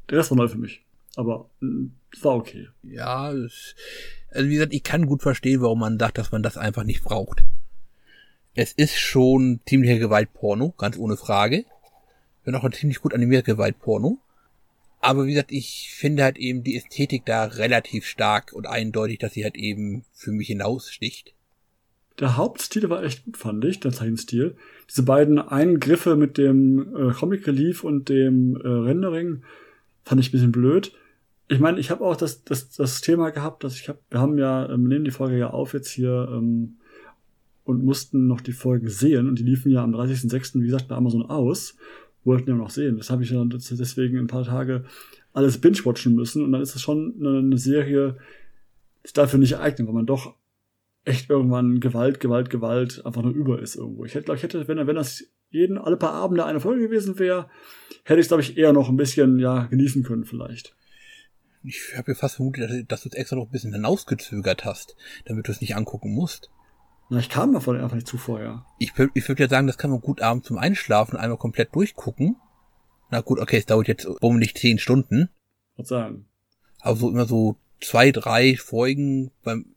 Der Rest war neu für mich. Aber mm, es war okay. Ja, es, also wie gesagt, ich kann gut verstehen, warum man sagt, dass man das einfach nicht braucht. Es ist schon ziemlicher Gewaltporno, ganz ohne Frage. Wenn auch ein ziemlich gut animierter Gewaltporno. Aber wie gesagt, ich finde halt eben die Ästhetik da relativ stark und eindeutig, dass sie halt eben für mich hinaussticht. Der Hauptstil war echt gut, fand ich, der Zeichenstil. Diese beiden Eingriffe mit dem äh, Comic Relief und dem äh, Rendering fand ich ein bisschen blöd. Ich meine, ich habe auch das, das, das Thema gehabt, dass ich habe, wir haben ja, ähm, nehmen die Folge ja auf jetzt hier ähm, und mussten noch die Folgen sehen und die liefen ja am 30.06. wie gesagt bei Amazon aus, wollten ja noch sehen. Das habe ich ja deswegen ein paar Tage alles binge-watchen müssen und dann ist das schon eine, eine Serie, die ist dafür nicht eignet, weil man doch echt irgendwann Gewalt, Gewalt, Gewalt einfach nur über ist irgendwo. Ich hätte, glaube ich, hätte, wenn, wenn das jeden, alle paar Abende eine Folge gewesen wäre, hätte ich es, glaube ich, eher noch ein bisschen, ja, genießen können vielleicht. Ich habe ja fast vermutet, dass du es extra noch ein bisschen hinausgezögert hast, damit du es nicht angucken musst. Na, ich kam davon einfach nicht zu vorher. Ich, ich würde ja sagen, das kann man gut abends zum Einschlafen einmal komplett durchgucken. Na gut, okay, es dauert jetzt um nicht zehn Stunden. Was sagen? Aber so immer so zwei, drei Folgen beim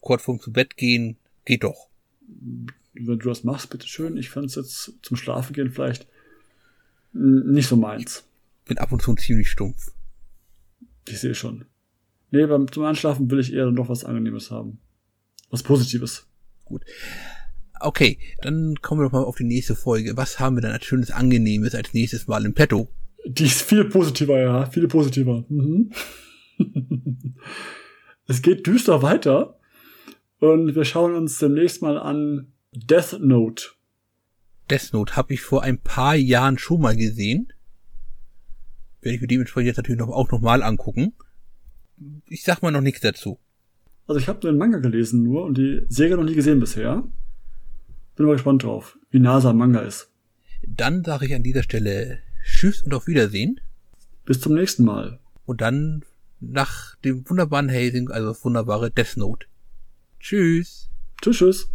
kurz vorm zu Bett gehen, geht doch. Wenn du das machst, bitteschön. Ich fand es jetzt zum Schlafen gehen vielleicht nicht so meins. Bin ab und zu ziemlich stumpf. Ich sehe schon. Nee, beim zum Einschlafen will ich eher noch was Angenehmes haben. Was Positives. Gut. Okay, dann kommen wir doch mal auf die nächste Folge. Was haben wir denn als schönes Angenehmes als nächstes Mal im Petto? Die ist viel positiver, ja. Viel positiver. Mhm. es geht düster weiter. Und wir schauen uns demnächst mal an Death Note. Death Note habe ich vor ein paar Jahren schon mal gesehen. Werde ich mir dementsprechend jetzt natürlich noch, auch noch mal angucken. Ich sag mal noch nichts dazu. Also ich habe den Manga gelesen nur und die Serie noch nie gesehen bisher. Bin mal gespannt drauf, wie NASA Manga ist. Dann sage ich an dieser Stelle Tschüss und auf Wiedersehen. Bis zum nächsten Mal. Und dann nach dem wunderbaren Hazing, also das wunderbare Death Note. Tschüss. Tschüss, tschüss.